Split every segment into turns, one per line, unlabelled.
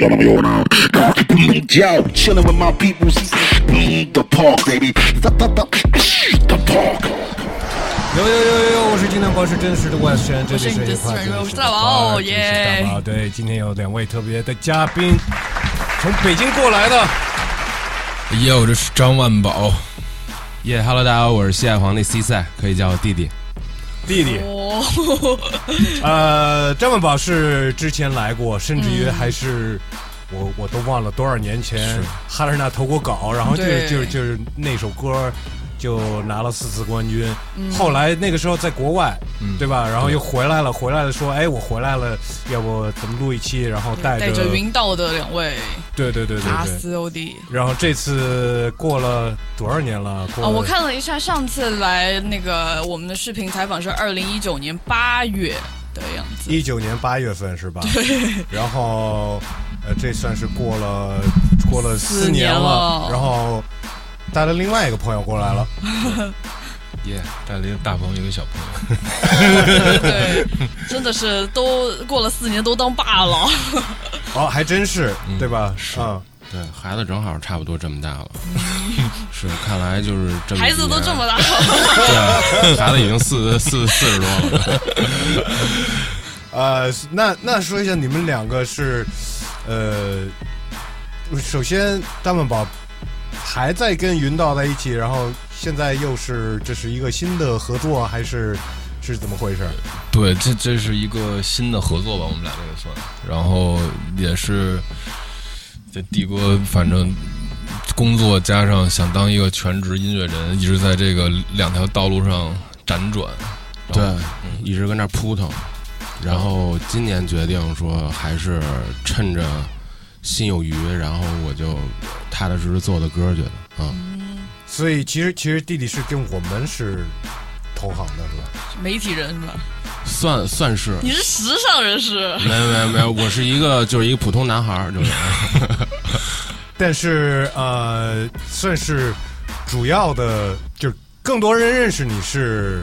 your now. Yo, chilling with my people. Mm, The park, baby. The, the, the, the park.
有有有有有，我是今天保持真实的外宣，这里是一块真实的
大王耶
大王对，今天有两位特别的嘉宾，从北京过来的。
耶，我这是张万宝，
耶、哈喽，大家好，我是西海皇帝 C 赛，可以叫我弟弟。
弟弟，
哦，
呃，张文宝是之前来过，甚至于
嗯
还是、我我都忘了多少年前哈尔纳投过稿，然后就
是
就是就是那首歌就拿了四次冠军。
嗯
后来那个时候在国外，
嗯
对吧？然后又回来了，回来了说，哎，我回来了，要不咱们录一期，然后带
带着云道的两位
对对对对
阿
对。
斯欧弟。
然后这次过了多少年了？过
啊，我看了一下，上次来那个我们的视频采访是二零一九年八月的样子。
一九年八月份是吧？对然后，呃，这算是过了过了四
四年
了
了，
然后带了另外一个朋友过来了。
耶，带了一个大朋友，一个小朋友，
对，真的是都过了四年，都当爸了。
哦，还真是，
嗯
对吧？
是
嗯，
对，孩子正好差不多这么大了。是，看来就是这么
孩子都这么大了，
对，孩子已经四四四十多了。
呃，那那说一下，你们两个是，呃，首先大曼宝还在跟云道在一起，然后现在又是这是一个新的合作，还是是怎么回事？
对，这这是一个新的合作吧，我们俩这个算，然后也是这帝哥，反正工作加上想当一个全职音乐人，一直在这个两条道路上辗转，
对
后，
一直跟那扑腾，然后今年决定说，还是趁着心有余，然后我就踏踏实实做的歌，觉得啊，
所以其实其实弟弟是跟我们是同行的，是吧？
媒体人是吧？
算算是。
你是时尚人士，
没有没有没有，我是一个就是一个普通男孩儿，就是
但是呃，算是主要的，就是更多人认识你是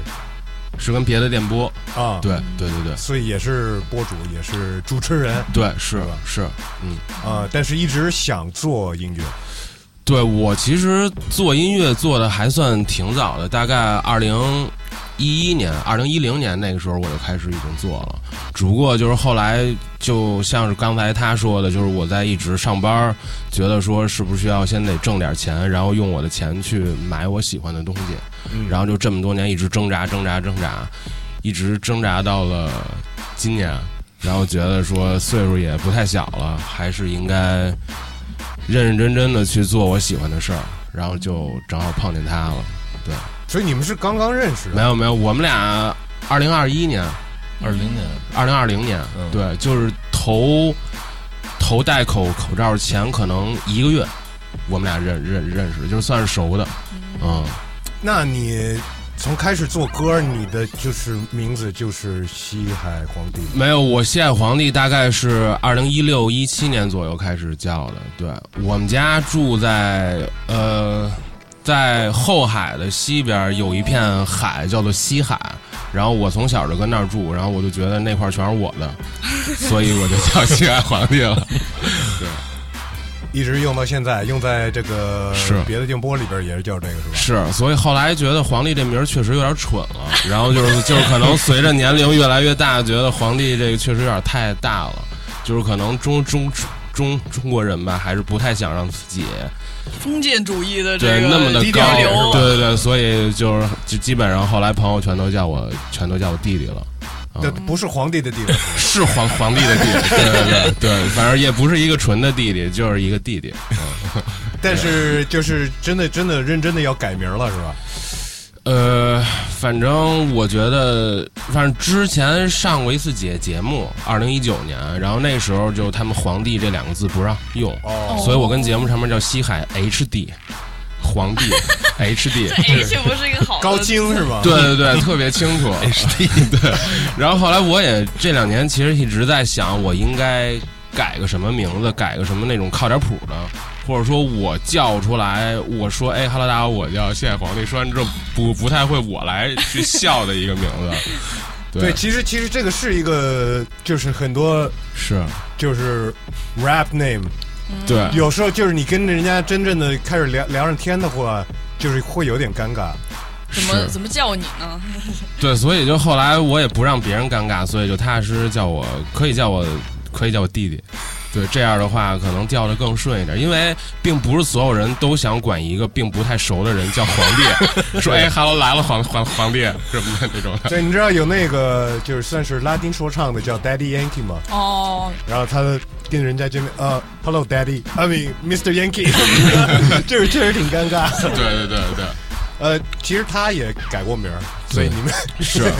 是跟别的电波，
啊，，
对对对对。
所以也是播主，也是主持人。
对是
是
是，嗯，
啊，但是一直想做音乐，
对我其实做音乐做的还算挺早的，大概二零一一年、二零一零年那个时候我就开始已经做了，只不过就是后来就像是刚才他说的，就是我在一直上班，觉得说是不是要先得挣点钱，然后用我的钱去买我喜欢的东西，
嗯
然后就这么多年一直挣扎挣扎挣扎，一直挣扎到了今年，然后觉得说岁数也不太小了，还是应该认认真真的去做我喜欢的事儿，然后就正好碰见他了。
对所以你们是刚刚认识的，
没有没有，我们俩二零二一年、
二零年，
二零二零年，
嗯
对，就是头头戴口口罩前可能一个月，我们俩认认认识，就算是熟的，嗯。
那你从开始做歌，你的就是名字就是西海皇帝，
没有，我西海皇帝大概是二零一六一七年左右开始叫的。对我们家住在呃，在后海的西边有一片海叫做西海，然后我从小就跟那儿住，然后我就觉得那块儿全是我的，所以我就叫西海皇帝了。
一直用到现在，用在这个
是
别的电波里边也是叫这个是吧？
是，所以后来觉得皇帝这名儿确实有点蠢了，然后就是就是可能随着年龄越来越大，觉得皇帝这个确实有点太大了，就是可能中中中中国人吧，还是不太想让自己
封建主义的这
对
个
那么的高对对对，所以就是就基本上后来朋友全都叫我全都叫我弟弟了。
这不是皇帝的弟弟，
是皇皇帝的弟弟，对对对对，反正也不是一个纯的弟弟，就是一个弟弟。
但是就是真的真的认真的要改名了是吧？
呃，反正我觉得，反正之前上过一次节节目，二零一九年，然后那时候就他们“皇帝”这两个字不让用，
哦，
所以我跟节目上面叫西海 HD，皇帝 HD，
这 H 不是一个好
高清是吧？
对对对，特别清楚 HD 对。然后后来我也这两年其实一直在想，我应该改个什么名字，改个什么那种靠点谱的，或者说我叫出来，我说哎哈喽大家好，我叫谢海皇帝，说完之后不不太会我来去笑的一个名字。
对，其实其实这个是一个，就是很多
是，
就是 rap name，
对，
有时候就是你跟人家真正的开始聊聊上天的话，就是会有点尴尬。
怎么怎么叫你呢？
对，所以就后来我也不让别人尴尬，所以就踏踏实实叫我，可以叫我，可以叫我弟弟。对，这样的话可能叫的更顺一点，因为并不是所有人都想管一个并不太熟的人叫皇帝，说哎哈喽来了皇皇皇帝什么的那种。
对，你知道有那个就是算是拉丁说唱的叫 Daddy Yankee 吗？
哦，
然后他跟人家见面，呃，Hello Daddy，I mean Mr Yankee，这个确实挺尴尬。
对对对对。
呃，其实他也改过名儿，所以你们
是。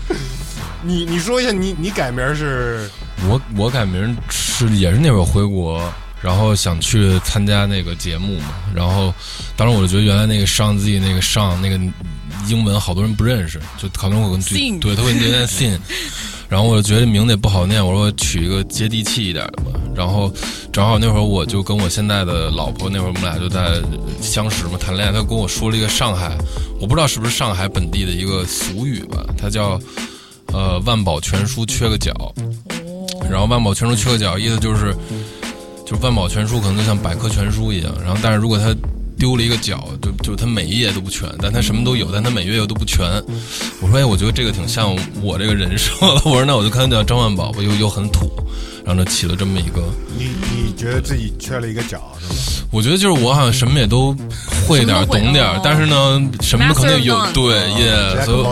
你你说一下，你你改名是？
我我改名是也是那会儿回国，然后想去参加那个节目嘛，然后当时我就觉得原来那个上 Z 那个上那个英文好多人不认识，就可能我跟对对他会念 sin，然后我就觉得名字也不好念，我说取一个接地气一点的吧。然后正好那会儿我就跟我现在的老婆那会儿我们俩就在相识嘛谈恋爱，她跟我说了一个上海，我不知道是不是上海本地的一个俗语吧，它叫呃万宝全书缺个角。然后万宝全书缺个角，意思就是，就是万宝全书可能就像百科全书一样。然后，但是如果它丢了一个角，就就它每一页都不全，但它什么都有，但它每页又都不全。我说，哎，我觉得这个挺像我这个人设的。我说，那我就看叫张万宝吧，又又很土，然后就起了这么一个。
你你觉得自己缺了一个角是吗？
我觉得就是我好像什么也都会点懂点但是呢，什么可能有对耶，所以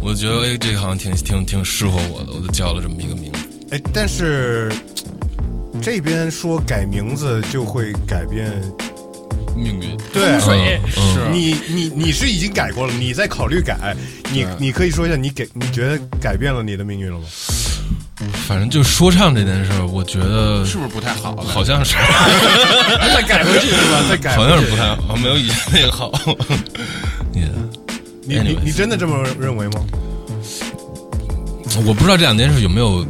我觉得哎，这个好像挺挺挺适合我的，我就叫了这么一个名字。
哎，但是这边说改名字就会改变
命运，
对，
是
你你你是已经改过了，你在考虑改，你你可以说一下，你给你觉得改变了你的命运了吗？
反正就说唱这件事儿，我觉得
是不是不太好？
好像是，
再改回去是吧？再改，
好像是不太好，没有以前那个好。
你你你你真的这么认为吗？
我不知道这两件事有没有。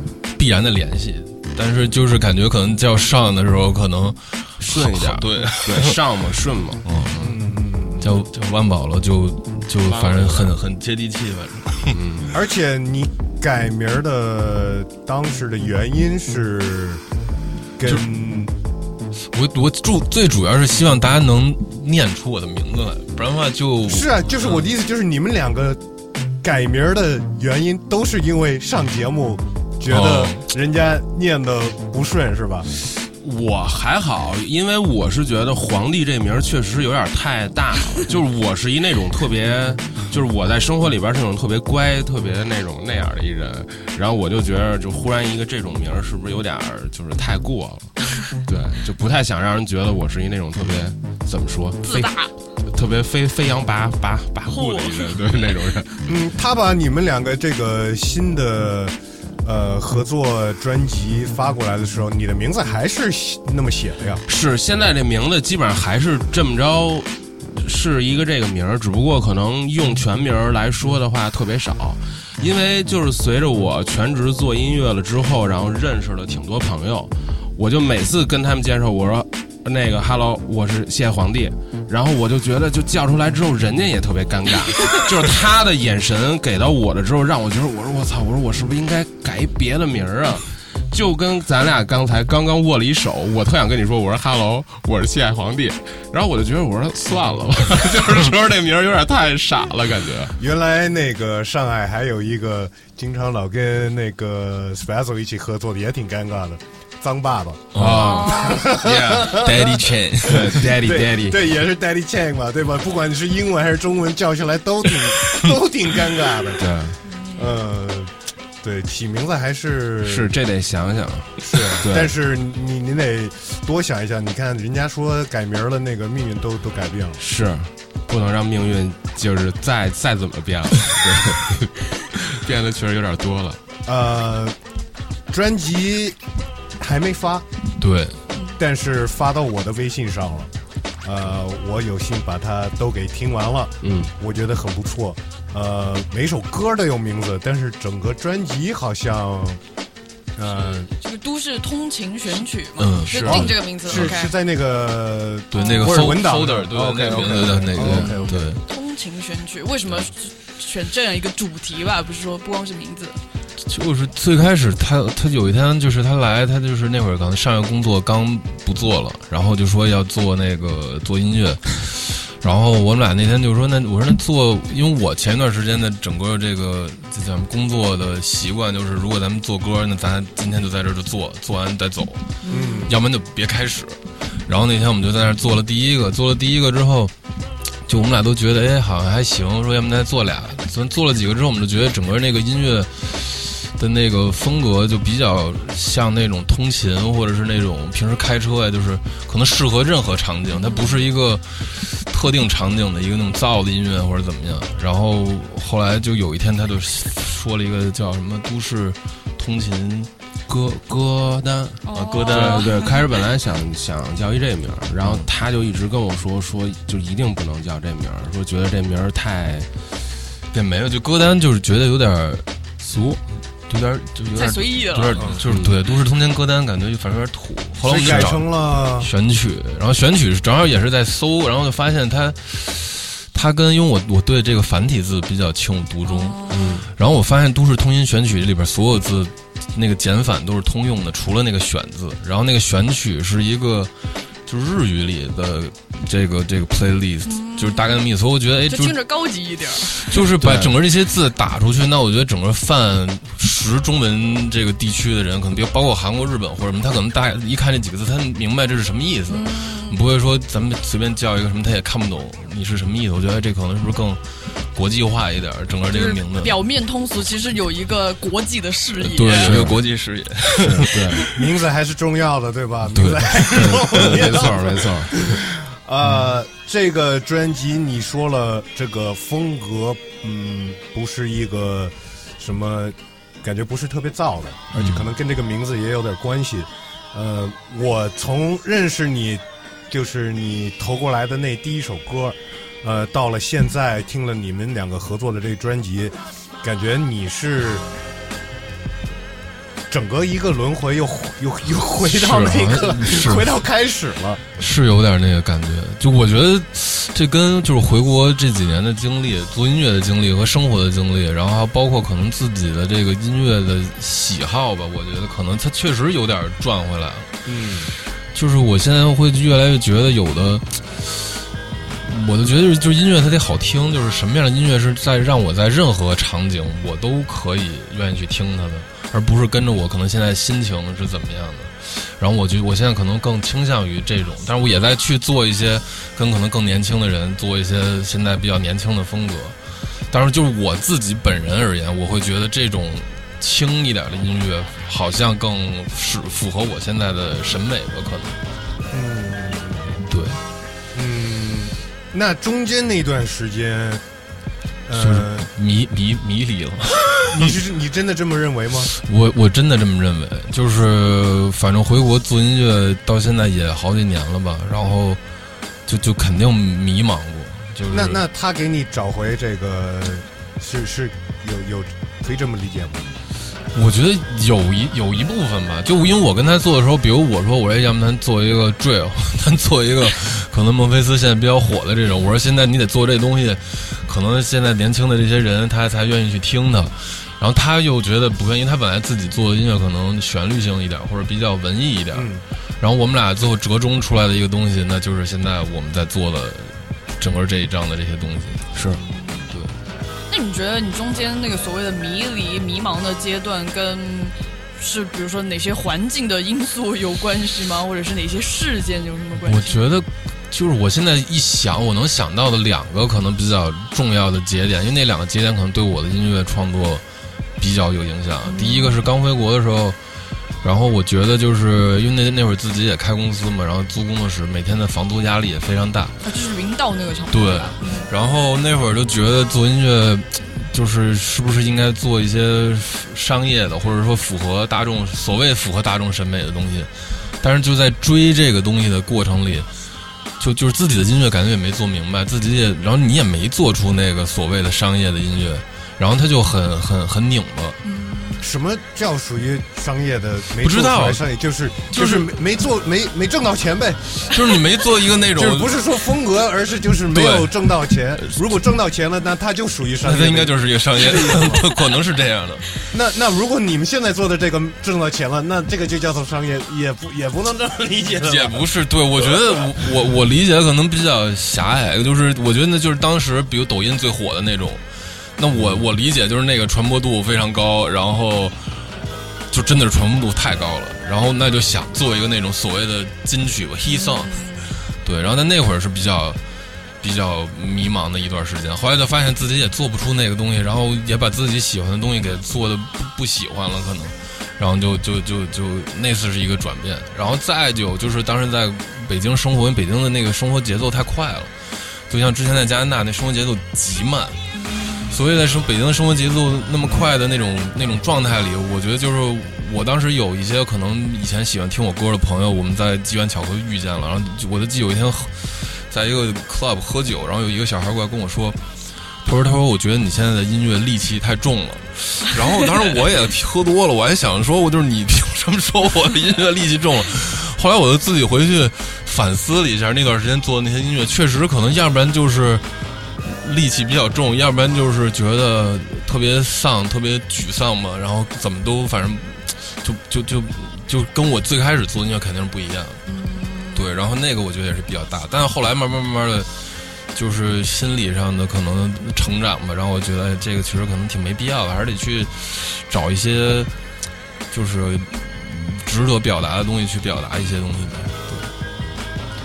必然的联系，但是就是感觉可能叫上的时候可能
顺一点，
对。
对 上嘛顺嘛，
嗯，叫叫万宝了，就就反正很很接地气，反正。嗯。
而且你改名的当时的原因是跟
我我主最主要是希望大家能念出我的名字来，不然的话就
是啊，就是我的意思，就是你们两个改名的原因都是因为上节目。觉得人家念的不顺是吧？
我还好，因为我是觉得皇帝这名确实有点太大了。就是我是一那种特别，就是我在生活里边是那种特别乖、特别那种那样的一人。然后我就觉得，就忽然一个这种名儿是不是有点就是太过了？对，就不太想让人觉得我是一那种特别怎么说
自大、
特别飞飞扬跋跋跋扈的一人，对那种人。
嗯，他把你们两个这个新的。呃，合作专辑发过来的时候，你的名字还是那么写的呀？
是，现在这名字基本上还是这么着，是一个这个名儿，只不过可能用全名来说的话特别少，因为就是随着我全职做音乐了之后，然后认识了挺多朋友，我就每次跟他们介绍，我说。那个，Hello，我是谢皇帝，然后我就觉得，就叫出来之后，人家也特别尴尬，就是他的眼神给到我了之后，让我觉得，我说我操，我说我是不是应该改别的名儿啊？就跟咱俩刚才刚刚握了一手，我特想跟你说，我说 Hello，我是谢海皇帝，然后我就觉得，我说算了吧，就是说这名儿有点太傻了，感觉。
原来那个上海还有一个经常老跟那个 Special 一起合作的，也挺尴尬的。脏爸爸
啊 Chain，
对，Daddy Daddy，
对，也是 Daddy Chain 嘛，对吧？不管你是英文还是中文叫起来都挺 都挺尴尬的。
对，
呃，对，起名字还是
是这得想想，
是，但是你你得多想一想。你看人家说改名了，那个命运都都改变了，
是，不能让命运就是再再怎么变了，对，变的确实有点多了。
呃，专辑。还没发，
对，
但是发到我的微信上了，呃，我有幸把它都给听完了，
嗯，
我觉得很不错，呃，每首歌都有名字，但是整个专辑好像，呃，
这个都市通勤选曲嘛，
嗯，
是定这个名字，
是是在那个
对那个
文档。
对
OK OK
对对对
对。
通勤选曲为什么选这样一个主题吧？不是说不光是名字，
就是最开始他他有一天就是他来，他就是那会儿可能上个工作刚不做了，然后就说要做那个做音乐，然后我们俩那天就说那我说那做，因为我前一段时间的整个这个这咱们工作的习惯就是，如果咱们做歌，那咱今天就在这儿就做，做完再走，
嗯，
要不然就别开始。然后那天我们就在那儿做了第一个，做了第一个之后，就我们俩都觉得哎好像还行，说要不再做俩。咱做了几个之后，我们就觉得整个那个音乐的那个风格就比较像那种通勤或者是那种平时开车呀，就是可能适合任何场景，它不是一个特定场景的一个那种燥的音乐或者怎么样。然后后来就有一天他就说了一个叫什么都市通勤
歌歌单。
啊歌单
对对，开始本来想想叫一这名儿，然后他就一直跟我说说，就一定不能叫这名儿，说觉得这名儿太
也没有，就歌单就是觉得有点儿俗，有点儿就有点
随意了。
有点儿就是对都市通勤歌单，感觉就反正有点土。后来我
改成了
选曲，然后选曲正好也是在搜，然后就发现它，它跟因为我我对这个繁体字比较情有独钟，
嗯
然后我发现都市通音选曲里边所有字那个简反都是通用的，除了那个选字，然后那个选曲是一个就是日语里的这个这个 playlist，、就是大概那么意思。所以我觉得哎，就
就听着高级一点儿，
就是把整个这些字打出去，那我觉得整个泛识中文这个地区的人，可能比如包括韩国、日本或者什么，他可能大一看这几个字，他明白这是什么意思。你不会说咱们随便叫一个什么，他也看不懂你是什么意思。我觉得这可能是不是更国际化一点儿，整个这个名字。
表面通俗，其实有一个国际的视野。
对，有一个国际视野。
对
名字还是重要的，对吧？
对
名字还是重
对，
要
没错没错，
呃，这个专辑你说了，这个风格，嗯，不是一个什么，感觉不是特别燥的，而且可能跟这个名字也有点关系。呃，我从认识你，就是你投过来的那第一首歌，呃，到了现在听了你们两个合作的这个专辑，感觉你是。整个一个轮回又又又回到那个
啊
回到开始了，
是有点那个感觉，就我觉得这跟就是回国这几年的经历、做音乐的经历和生活的经历，然后还包括可能自己的这个音乐的喜好吧，我觉得可能它确实有点转回来了。
嗯。
就是我现在会越来越觉得有的，我就觉得就是音乐它得好听，就是什么样的音乐是在让我在任何场景我都可以愿意去听它的，而不是跟着我可能现在心情是怎么样的。然后我觉我现在可能更倾向于这种，但是我也在去做一些跟可能更年轻的人做一些现在比较年轻的风格。当然，就是我自己本人而言，我会觉得这种轻一点的音乐好像更是符合我现在的审美吧，可能。
嗯
对，
嗯，那中间那段时间，
就是
呃，
迷迷迷离了。
你是你真的这么认为吗？
我我真的这么认为，就是反正回国做音乐到现在也好几年了吧，然后就就肯定迷茫过，就是
那那他给你找回这个，是是有有可以这么理解吗？
我觉得有一有一部分吧，就因为我跟他做的时候，比如我说我说要不咱做一个 drill，咱做一个可能孟菲斯现在比较火的这种，我说现在你得做这东西，可能现在年轻的这些人他才愿意去听它，然后他又觉得不愿意，他本来自己做的音乐可能旋律性一点或者比较文艺一点，
嗯。
然后我们俩最后折中出来的一个东西，那就是现在我们在做的整个这一章的这些东西，
是
那你觉得你中间那个所谓的迷离、迷茫的阶段，跟是比如说哪些环境的因素有关系吗？或者是哪些事件有什么关系？
我觉得，就是我现在一想，我能想到的两个可能比较重要的节点，因为那两个节点可能对我的音乐创作比较有影响。第一个是刚回国的时候，然后我觉得就是因为那那会儿自己也开公司嘛，然后租工作室，每天的房租压力也非常大。
啊，就是云道那个场
对
嗯
然后那会儿就觉得做音乐，就是是不是应该做一些商业的，或者说符合大众所谓符合大众审美的东西。但是就在追这个东西的过程里，就就是自己的音乐感觉也没做明白，自己也，然后你也没做出那个所谓的商业的音乐，然后他就很很很拧巴。
什么叫属于商业的？没
不知道
商业就是
就
就是是没没做没没挣到钱呗，
就是你没做一个那种
就是不是说风格，而是就是没有挣到钱。如果挣到钱了，那它就属于商业。
那它应该就是一个商业，可能是这样的。
那那如果你们现在做的这个挣到钱了，那这个就叫做商业，也不也不能这么理解了。
也不是，对我觉得我我我理解可能比较狭隘，就是我觉得那就是当时比如抖音最火的那种，那我我理解就是那个传播度非常高，然后就真的是传播度太高了，然后那就想做一个那种所谓的金曲吧，he song，对，然后在那会儿是比较比较迷茫的一段时间，后来就发现自己也做不出那个东西，然后也把自己喜欢的东西给做的不不喜欢了，可能。然后就就就就那次是一个转变，然后再就就是当时在北京生活，因为北京的那个生活节奏太快了，就像之前在加拿大那生活节奏极慢，所以在生北京的生活节奏那么快的那种那种状态里，我觉得就是我当时有一些可能以前喜欢听我歌的朋友，我们在机缘巧合遇见了，然后我就记有一天在一个 club 喝酒，然后有一个小孩过来跟我说。他说：“他说，我觉得你现在的音乐戾气太重了。” 然后当时我也喝多了，我还想说，我就是你凭什么说我的音乐戾气重了？后来我就自己回去反思了一下，那段时间做的那些音乐，确实可能要不然就是戾气比较重，要不然就是觉得特别丧、特别沮丧嘛。然后怎么都反正就就就就跟我最开始做的音乐肯定是不一样。对，然后那个我觉得也是比较大，但是后来慢慢慢慢的。就是心理上的可能成长吧，然后我觉得哎这个其实可能挺没必要的，还是得去找一些就是值得表达的东西去表达一些东西呗。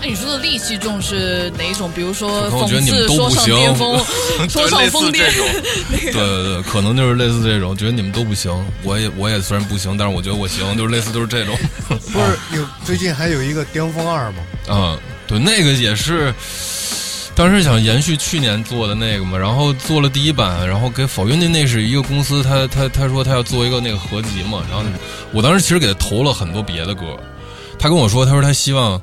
那你说的戾气重是哪一种？比如说讽
可能我觉得你们
刺、说唱
都不行
巅峰、说唱疯癫
对 对对对，可能就是类似这种，觉得你们都不行，我也我也虽然不行，但是我觉得我行，就是类似就是这种。
不是有最近还有一个巅峰二吗？
嗯，对，那个也是。当时想延续去年做的那个嘛，然后做了第一版，然后给否，因为那那是一个公司，他他他说他要做一个那个合集嘛，然后我当时其实给他投了很多别的歌，他跟我说，他说他希望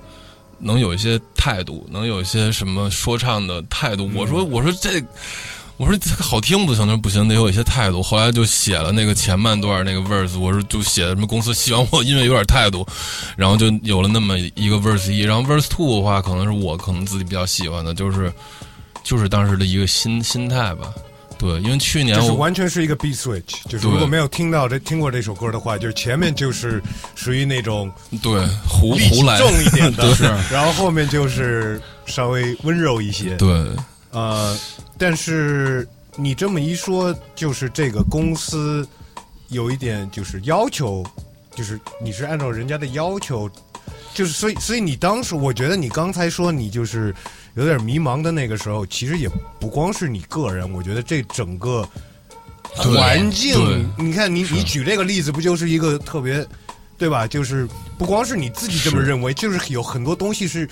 能有一些态度，能有一些什么说唱的态度，我说我说这。我说这个好听不行，那不行，得有一些态度。后来就写了那个前半段那个 verse，我说就写什么公司希望我因为有点态度，然后就有了那么一个 verse 一，然后 verse two 的话，可能是我可能自己比较喜欢的，就是就是当时的一个心心态吧。对，因为去年
就是
我
完全是一个 beat switch，就是如果没有听到这听过这首歌的话，就是前面就是属于那种
对胡胡来
重一点的，
对。
然后后面就是稍微温柔一些。
对。
呃，但是你这么一说，就是这个公司有一点就是要求，就是你是按照人家的要求，就是所以所以你当时，我觉得你刚才说你就是有点迷茫的那个时候，其实也不光是你个人，我觉得这整个环境，你看你你举这个例子，不就是一个特别对吧？就是不光是你自己这么认为，就是有很多东西是。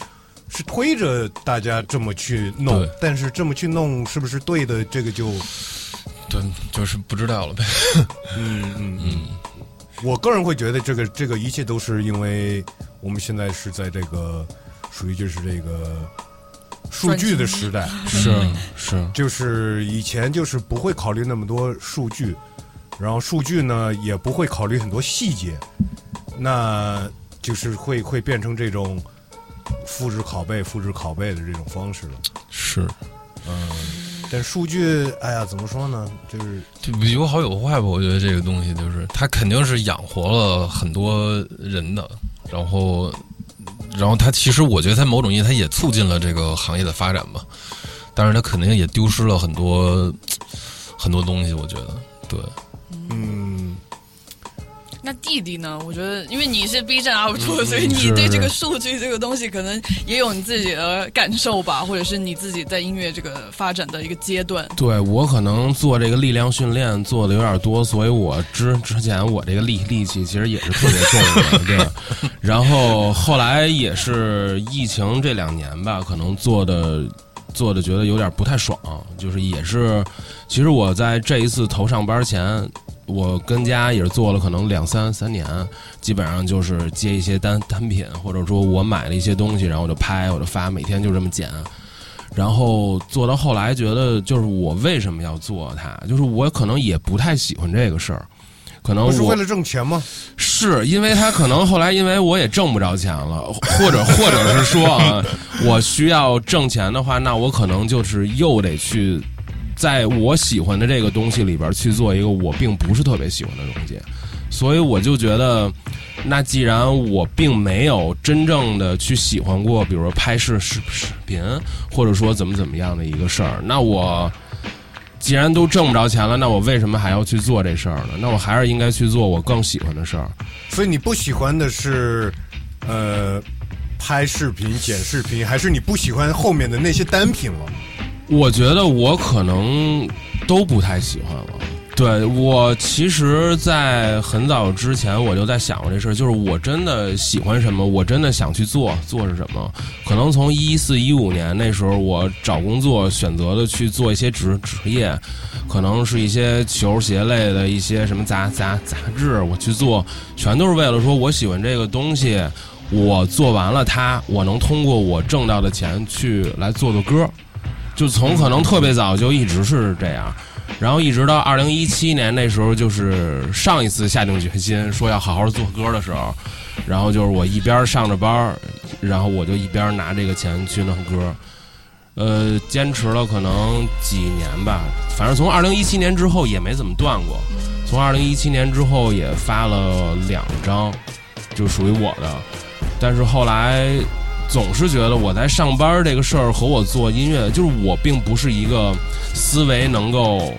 是推着大家这么去弄，但是这么去弄是不是对的？这个就，
对，就是不知道了呗。
嗯嗯
嗯，
我个人会觉得这个这个一切都是因为我们现在是在这个属于就是这个数据的时代，
是是，
就是以前就是不会考虑那么多数据，然后数据呢也不会考虑很多细节，那就是会会变成这种复制拷贝、复制拷贝的这种方式了。
是，
嗯，但数据，哎呀，怎么说呢？就是
就有好有坏吧。我觉得这个东西就是它肯定是养活了很多人的，然后，然后它其实我觉得它某种意义它也促进了这个行业的发展吧。但是它肯定也丢失了很多很多东西。我觉得，对，
嗯，
那弟弟呢？我觉得，因为你是 B 站 UP 主，
嗯
所以你对这个数据这个东西可能也有你自己的感受吧，或者是你自己在音乐这个发展的一个阶段。
对我可能做这个力量训练做的有点多，所以我之之前我这个力力气其实也是特别重的，对。然后后来也是疫情这两年吧，可能做的做的觉得有点不太爽，就是也是，其实我在这一次头上班前。我跟家也是做了可能两三三年，基本上就是接一些单单品，或者说我买了一些东西，然后我就拍，我就发，每天就这么剪。然后做到后来，觉得就是我为什么要做它？就是我可能也不太喜欢这个事儿，可能
是为了挣钱吗？
是因为他可能后来因为我也挣不着钱了，或者或者是说啊，我需要挣钱的话，那我可能就是又得去在我喜欢的这个东西里边去做一个我并不是特别喜欢的东西，所以我就觉得，那既然我并没有真正的去喜欢过，比如说拍摄视视频，或者说怎么怎么样的一个事儿，那我。既然都挣不着钱了，那我为什么还要去做这事儿呢？那我还是应该去做我更喜欢的事儿。
所以你不喜欢的是，呃，拍视频、剪视频，还是你不喜欢后面的那些单品了？
我觉得我可能都不太喜欢了。对我，其实，在很早之前我就在想过这事儿，就是我真的喜欢什么，我真的想去做，做是什么？可能从一四一五年那时候，我找工作选择的去做一些职职业，可能是一些球鞋类的一些什么杂杂杂志，我去做，全都是为了说我喜欢这个东西，我做完了它，我能通过我挣到的钱去来做做歌，就从可能特别早就一直是这样。然后一直到二零一七年那时候，就是上一次下定决心说要好好做歌的时候，然后就是我一边上着班然后我就一边拿这个钱去弄歌，呃，坚持了可能几年吧，反正从二零一七年之后也没怎么断过，从二零一七年之后也发了两张，就属于我的，但是后来。总是觉得我在上班这个事儿和我做音乐，就是我并不是一个思维能够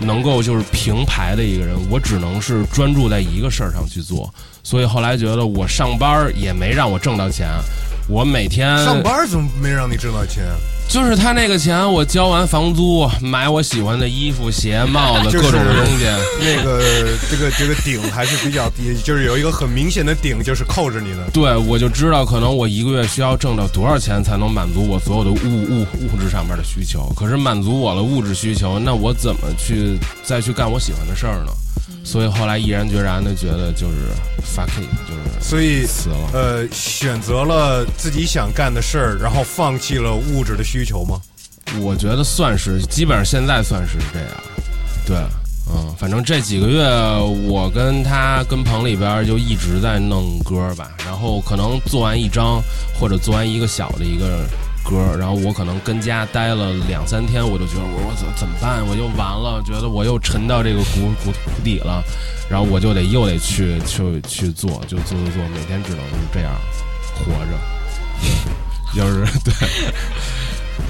能够就是平排的一个人，我只能是专注在一个事儿上去做。所以后来觉得我上班也没让我挣到钱，我每天
上班怎么没让你挣到钱？
就是他那个钱，我交完房租，买我喜欢的衣服、鞋、帽子，各种东西。
那个这个这个顶还是比较低，就是有一个很明显的顶，就是扣着你的。
对，我就知道可能我一个月需要挣到多少钱才能满足我所有的物物物质上面的需求。可是满足我的物质需求，那我怎么去再去干我喜欢的事儿呢？所以后来毅然决然的觉得就是 fuck it，就是
所以
死了。
呃，选择了自己想干的事儿，然后放弃了物质的需求吗？
我觉得算是，基本上现在算是这样。对，嗯，反正这几个月我跟他跟棚里边就一直在弄歌吧，然后可能做完一张或者做完一个小的一个。歌，然后我可能跟家待了两三天，我就觉得我我怎怎么办？我又完了，觉得我又沉到这个谷谷谷底了，然后我就得又得去去去做，就做做做，每天只能是这样活着，就是对，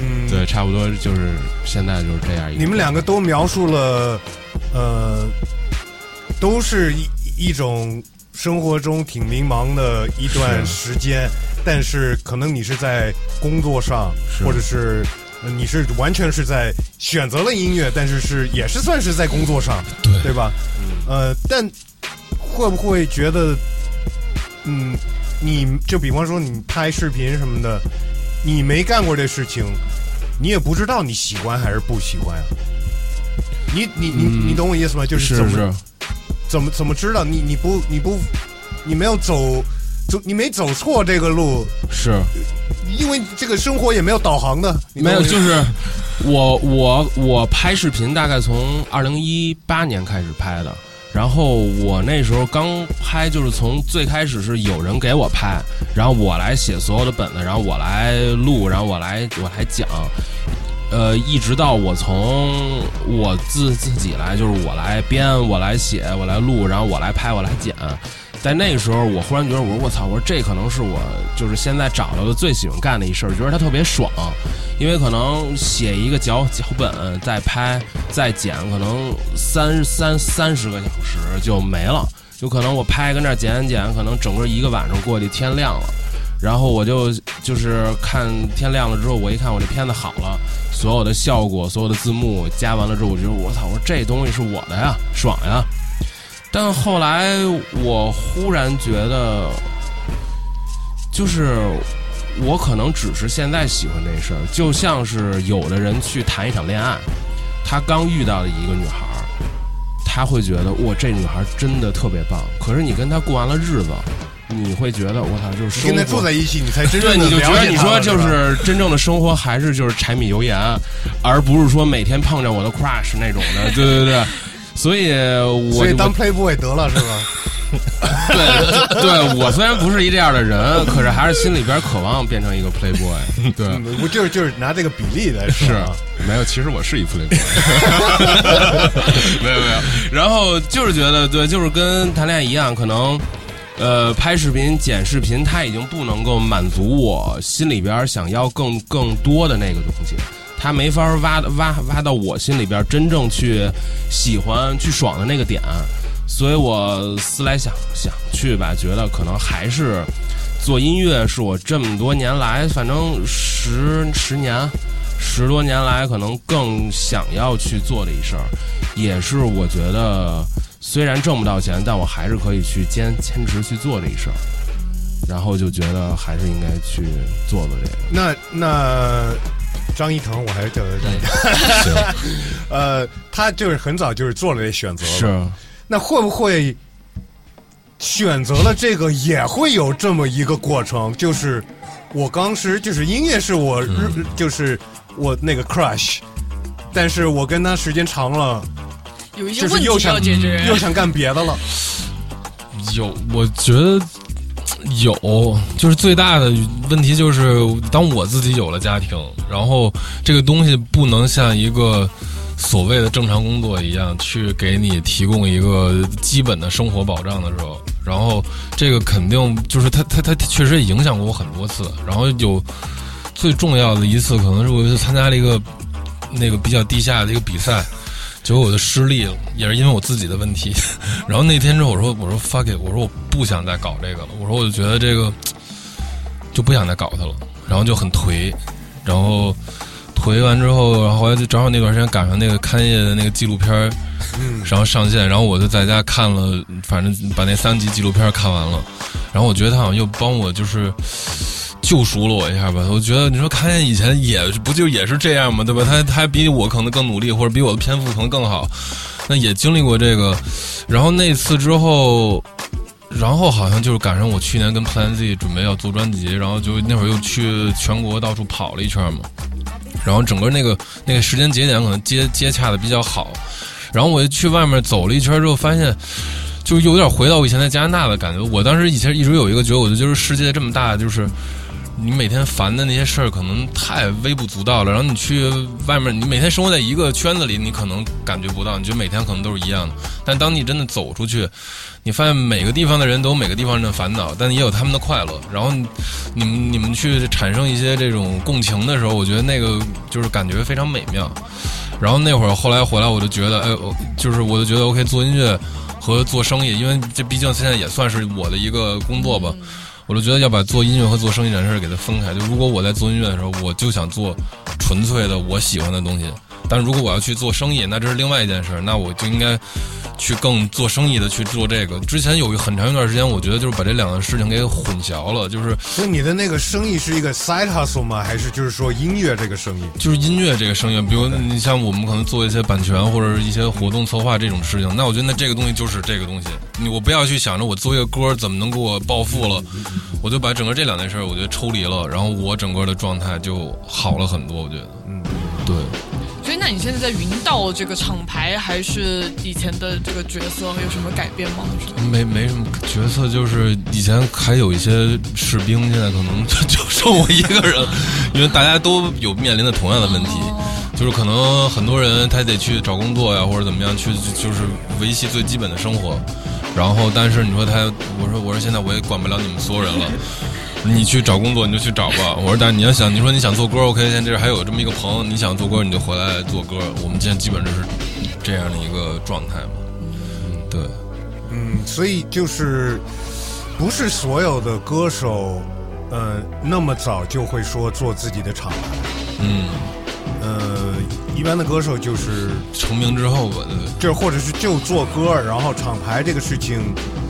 嗯，
对，差不多就是现在就是这样。
你们两个都描述了，呃，都是一一种生活中挺迷茫的一段时间。但是可能你是在工作上，或者是你是完全是在选择了音乐，但是是也是算是在工作上，
对
对吧？呃，但会不会觉得，嗯，你就比方说你拍视频什么的，你没干过这事情，你也不知道你喜欢还是不喜欢啊？你你你你懂我意思吗？就是怎么怎么怎么知道你你不你不你没有走。走，你没走错这个路，
是，
因为这个生活也没有导航的，
没有，就是我我我拍视频大概从二零一八年开始拍的，然后我那时候刚拍，就是从最开始是有人给我拍，然后我来写所有的本子，然后我来录，然后我来我来讲，呃，一直到我从我自自己来，就是我来编，我来写，我来录，然后我来拍，我来剪。在那个时候，我忽然觉得，我说我操，我说这可能是我就是现在找到的最喜欢干的一事儿，觉得它特别爽，因为可能写一个脚脚本，再拍再剪，可能三三三十个小时就没了，就可能我拍跟那剪剪，可能整个一个晚上过去，天亮了，然后我就就是看天亮了之后，我一看我这片子好了，所有的效果，所有的字幕加完了之后，我觉得我操，我说这东西是我的呀，爽呀。但后来我忽然觉得，就是我可能只是现在喜欢这事儿，就像是有的人去谈一场恋爱，他刚遇到的一个女孩，他会觉得哇，这女孩真的特别棒。可是你跟她过完了日子，你会觉得我操，就是
跟他住在一起，你才真正
的你就觉得你说就是真正的生活还是就是柴米油盐，而不是说每天碰着我的 crush 那种的，对对对。所以我
所以当 Playboy 得了是吧？
对对我虽然不是一这样的人，可是还是心里边渴望变成一个 Playboy。对，
嗯 我就是就是拿这个比例来说
是
啊，
没有，其实我是一 Playboy，没有没有。然后就是觉得，对，就是跟谈恋爱一样，可能呃拍视频、剪视频，它已经不能够满足我心里边想要更更多的那个东西。它没法挖挖挖到我心里边真正去喜欢、去爽的那个点，所以我思来想想去吧，觉得可能还是做音乐是我这么多年来，反正十十年、十多年来，可能更想要去做的一事儿，也是我觉得虽然挣不到钱，但我还是可以去坚坚持去做这一事儿。然后就觉得还是应该去做做这个。
那那张一腾，我还是叫他张一腾。呃，他就是很早就是做了这选择了。
是，
那会不会选择了这个也会有这么一个过程？就是我当时就是音乐是我日、就是我那个 crush，但是我跟他时间长了，
有一些问题要解决。
又想干别的了。
有，我觉得有，就是最大的问题就是，当我自己有了家庭，然后这个东西不能像一个所谓的正常工作一样，去给你提供一个基本的生活保障的时候，然后这个肯定就是它它它确实也影响过我很多次，然后有最重要的一次，可能是我去参加了一个那个比较地下的一个比赛。结果我就失利了，也是因为我自己的问题。然后那天之后，我说：“我说 fuck it，我说我不想再搞这个了。我说我就觉得这个就不想再搞它了，然后就很颓。然后颓完之后，然后后来就正好那段时间赶上那个勘业的那个纪录片，
嗯，
然后上线，然后我就在家看了，反正把那三集纪录片看完了。然后我觉得他好像又帮我就是救赎了我一下吧。我觉得你说看见以前也不就也是这样吗？对吧？他他比我可能更努力，或者比我的天赋可能更好，那也经历过这个。然后那次之后。然后好像就是赶上我去年跟 Plan Z 准备要做专辑，然后就那会儿又去全国到处跑了一圈嘛，然后整个那个那个时间节点可能接接洽的比较好，然后我就去外面走了一圈之后，发现就有点回到我以前在加拿大的感觉。我当时以前一直有一个觉得，我觉得就是世界这么大，就是你每天烦的那些事儿可能太微不足道了。然后你去外面，你每天生活在一个圈子里，你可能感觉不到，你觉得每天可能都是一样的。但当你真的走出去，你发现每个地方的人都有每个地方人的烦恼，但也有他们的快乐。然后你们你们去产生一些这种共情的时候，我觉得那个就是感觉非常美妙。然后那会儿后来回来，我就觉得，哎，我就是我就觉得 OK，做音乐和做生意，因为这毕竟现在也算是我的一个工作吧。我就觉得要把做音乐和做生意这件事给它分开。就如果我在做音乐的时候，我就想做纯粹的我喜欢的东西；但如果我要去做生意，那这是另外一件事儿，那我就应该去更做生意的去做这个。之前有一很长一段时间，我觉得就是把这两个事情给混淆了，就是
所以你的那个生意是一个 side hustle 吗？还是就是说音乐这个生意？
就是音乐这个生意，比如你像我们可能做一些版权或者一些活动策划这种事情，那我觉得那这个东西就是这个东西。你我不要去想着我做一个歌怎么能给我暴富了，我就把整个这两件事儿我觉得抽离了，然后我整个的状态就好了很多。我觉得，嗯，对。
那你现在在云道这个厂牌还是以前的这个角色有什么改变吗？
没没什么角色，就是以前还有一些士兵，现在可能就就剩我一个人，因为大家都有面临的同样的问题，就是可能很多人他得去找工作呀，或者怎么样去就是维系最基本的生活，然后但是你说他，我说我说现在我也管不了你们所有人了。你去找工作你就去找吧，我说但是你要想你说你想做歌，OK，现在这还有这么一个朋友，你想做歌你就回来做歌，我们现在基本就是这样的一个状态嘛，嗯，对。
嗯，所以就是不是所有的歌手，呃，那么早就会说做自己的厂牌。
嗯，
呃，一般的歌手就是
成名之后吧，对对。
就是或者是就做歌，然后厂牌这个事情，嗯，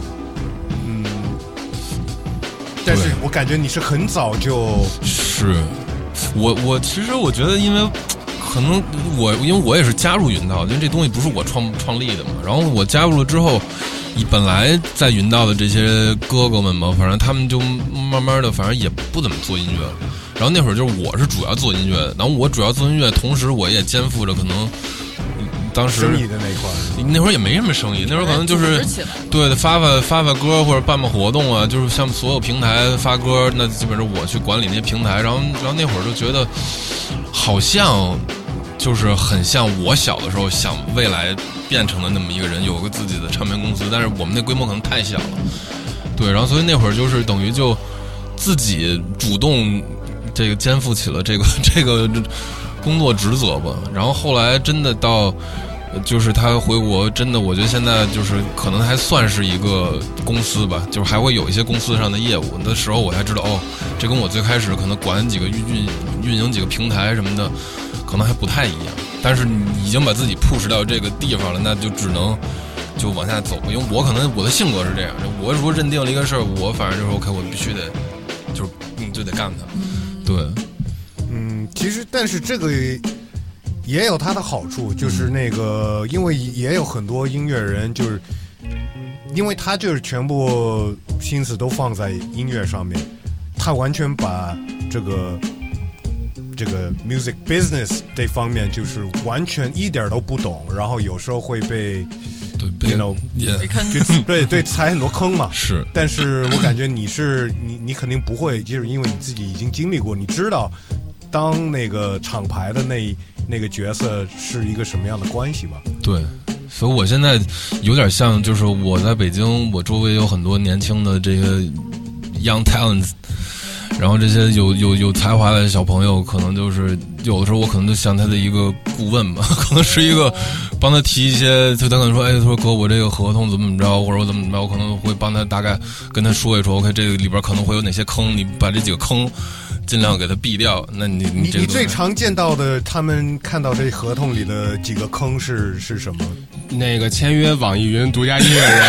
但是我感觉你是很早就，
是，我我其实我觉得，因为可能我因为我也是加入云道，因为这东西不是我创创立的嘛。然后我加入了之后，你本来在云道的这些哥哥们嘛，反正他们就慢慢的，反正也不怎么做音乐了。然后那会儿就是我是主要做音乐的，然后我主要做音乐，同时我也肩负着可能当时
生意的那一块儿。
那会儿也没什么生意，那会儿可能就是对发发发发歌或者办办活动啊，就是像所有平台发歌，那基本上我去管理那些平台，然后然后那会儿就觉得好像就是很像我小的时候想未来变成的那么一个人，有个自己的唱片公司，但是我们那规模可能太小了，对，然后所以那会儿就是等于就自己主动这个肩负起了这个 这个工作职责吧，然后后来真的到。就是他回国，真的，我觉得现在就是可能还算是一个公司吧，就是还会有一些公司上的业务那时候，我才知道哦，这跟我最开始可能管几个运运运营几个平台什么的，可能还不太一样。但是你已经把自己 push 到这个地方了，那就只能就往下走吧。因为我可能我的性格是这样，我如果认定了一个事儿，我反正就是 OK，我必须得就是嗯就得干它。对，
嗯，其实但是这个也有它的好处，就是那个，因为也有很多音乐人，就是因为他就是全部心思都放在音乐上面，他完全把这个这个 music business 这方面就是完全一点都不懂，然后有时候会被
对
就 对对踩很多坑嘛。
是。
但是我感觉你是你你肯定不会，就是因为你自己已经经历过，你知道当那个厂牌的那那个角色是一个什么样的关系吧？
对，所以我现在有点像，就是我在北京，我周围有很多年轻的这些 young talents，然后这些有有有才华的小朋友，可能就是有的时候我可能就像他的一个顾问吧，可能是一个帮他提一些，就他可能说，哎，他说哥，我这个合同怎么怎么着，或者我怎么怎么着，我可能会帮他大概跟他说一说，OK，这个里边可能会有哪些坑，你把这几个坑尽量给他避掉。那你
你你最常见到的，他们看到这合同里的几个坑是是什么？
那个签约网易云独家音乐人，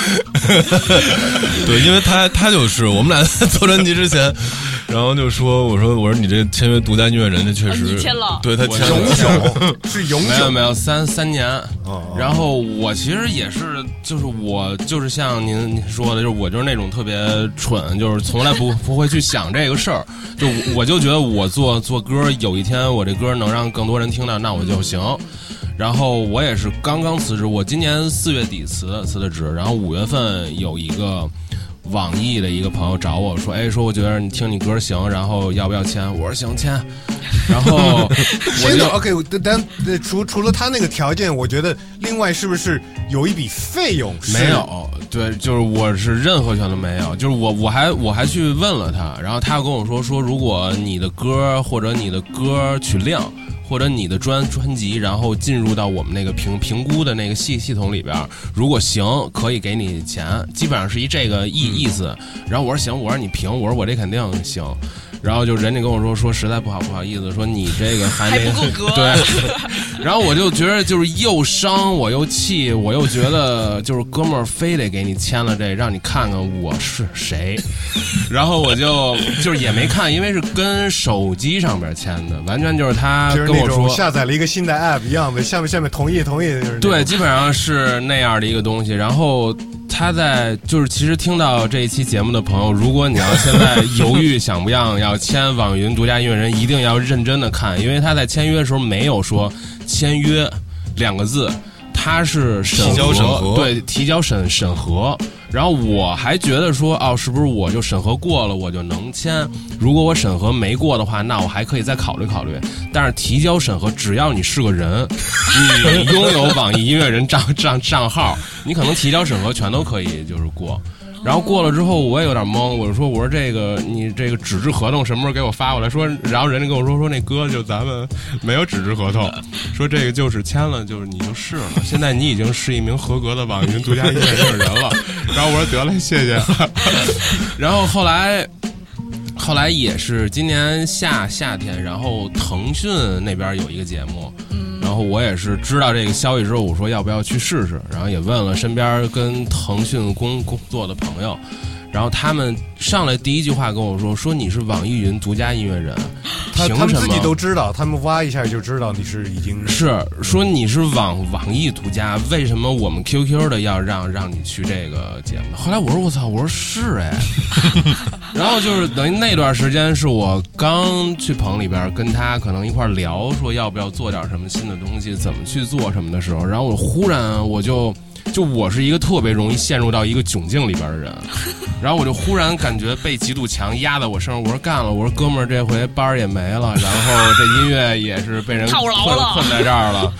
对，因为他他就是我们俩在做专辑之前，然后就说我说我说你这签约独家音乐人，这确实、
啊你签了
对他签
永
了。
久 是永久
没有没有三三年。然后我其实也是，就是我就是像您您说的，就是我就是那种特别蠢，就是从来不不会去想这个事儿。就我就觉得我做做歌，有一天我这歌能让更多人听到，那我就行。然后我也是刚刚辞职，我今年四月底辞辞的职，然后五月份有一个网易的一个朋友找我说，哎，说我觉得你听你歌行，然后要不要签？我说行，签。然后我就
OK，但除除了他那个条件，我觉得另外是不是有一笔费用
没有，对，就是我是任何权都没有，就是我我还我还去问了他，然后他跟我说说，如果你的歌或者你的歌曲量。或者你的专专辑，然后进入到我们那个评评估的那个系系统里边，如果行，可以给你钱，基本上是一这个意意思。然后我说行，我说你评，我说我这肯定行。然后就人家跟我说说实在不好不好意思，说你这个还没
还不够格
对，然后我就觉得就是又伤我又气，我又觉得就是哥们儿非得给你签了这，让你看看我是谁。然后我就就是也没看，因为是跟手机上边签的，完全就是他跟我说
下载了一个新的 App 一样的，下面下面同意同意就是
对，基本上是那样的一个东西。然后他在就是，其实听到这一期节目的朋友，如果你要现在犹豫想不想要签网云独家音乐人，一定要认真的看，因为他在签约的时候没有说签约两个字，他是审
提交审核
对，提交审审核。然后我还觉得说，哦，是不是我就审核过了，我就能签？如果我审核没过的话，那我还可以再考虑考虑。但是提交审核，只要你是个人，你 拥有网易音乐人账账账号，你可能提交审核全都可以就是过。然后过了之后，我也有点懵，我就说，我说这个你这个纸质合同什么时候给我发过来？说，然后人家跟我说说那哥就咱们没有纸质合同，说这个就是签了就是你就是了，现在你已经是一名合格的网云独家音乐人了。然后我说得嘞，谢谢。然后后来。后来也是今年夏夏天，然后腾讯那边有一个节目，然后我也是知道这个消息之后，我说要不要去试试，然后也问了身边跟腾讯工工作的朋友，然后他们上来第一句话跟我说：“说你是网易云独家音乐人，
他
凭什么
他们自己都知道，他们挖一下就知道你是已经
是说你是网网易独家，为什么我们 QQ 的要让让你去这个节目？后来我说我操，我说是哎，然后就是等于那段时间是我刚去棚里边跟他可能一块儿聊，说要不要做点什么新的东西，怎么去做什么的时候，然后我忽然我就就我是一个特别容易陷入到一个窘境里边的人，然后我就忽然感觉被几堵墙压在我身上，我说干了，我说哥们儿这回班儿也没了，然后这音乐也是被人困
了
困在这儿了。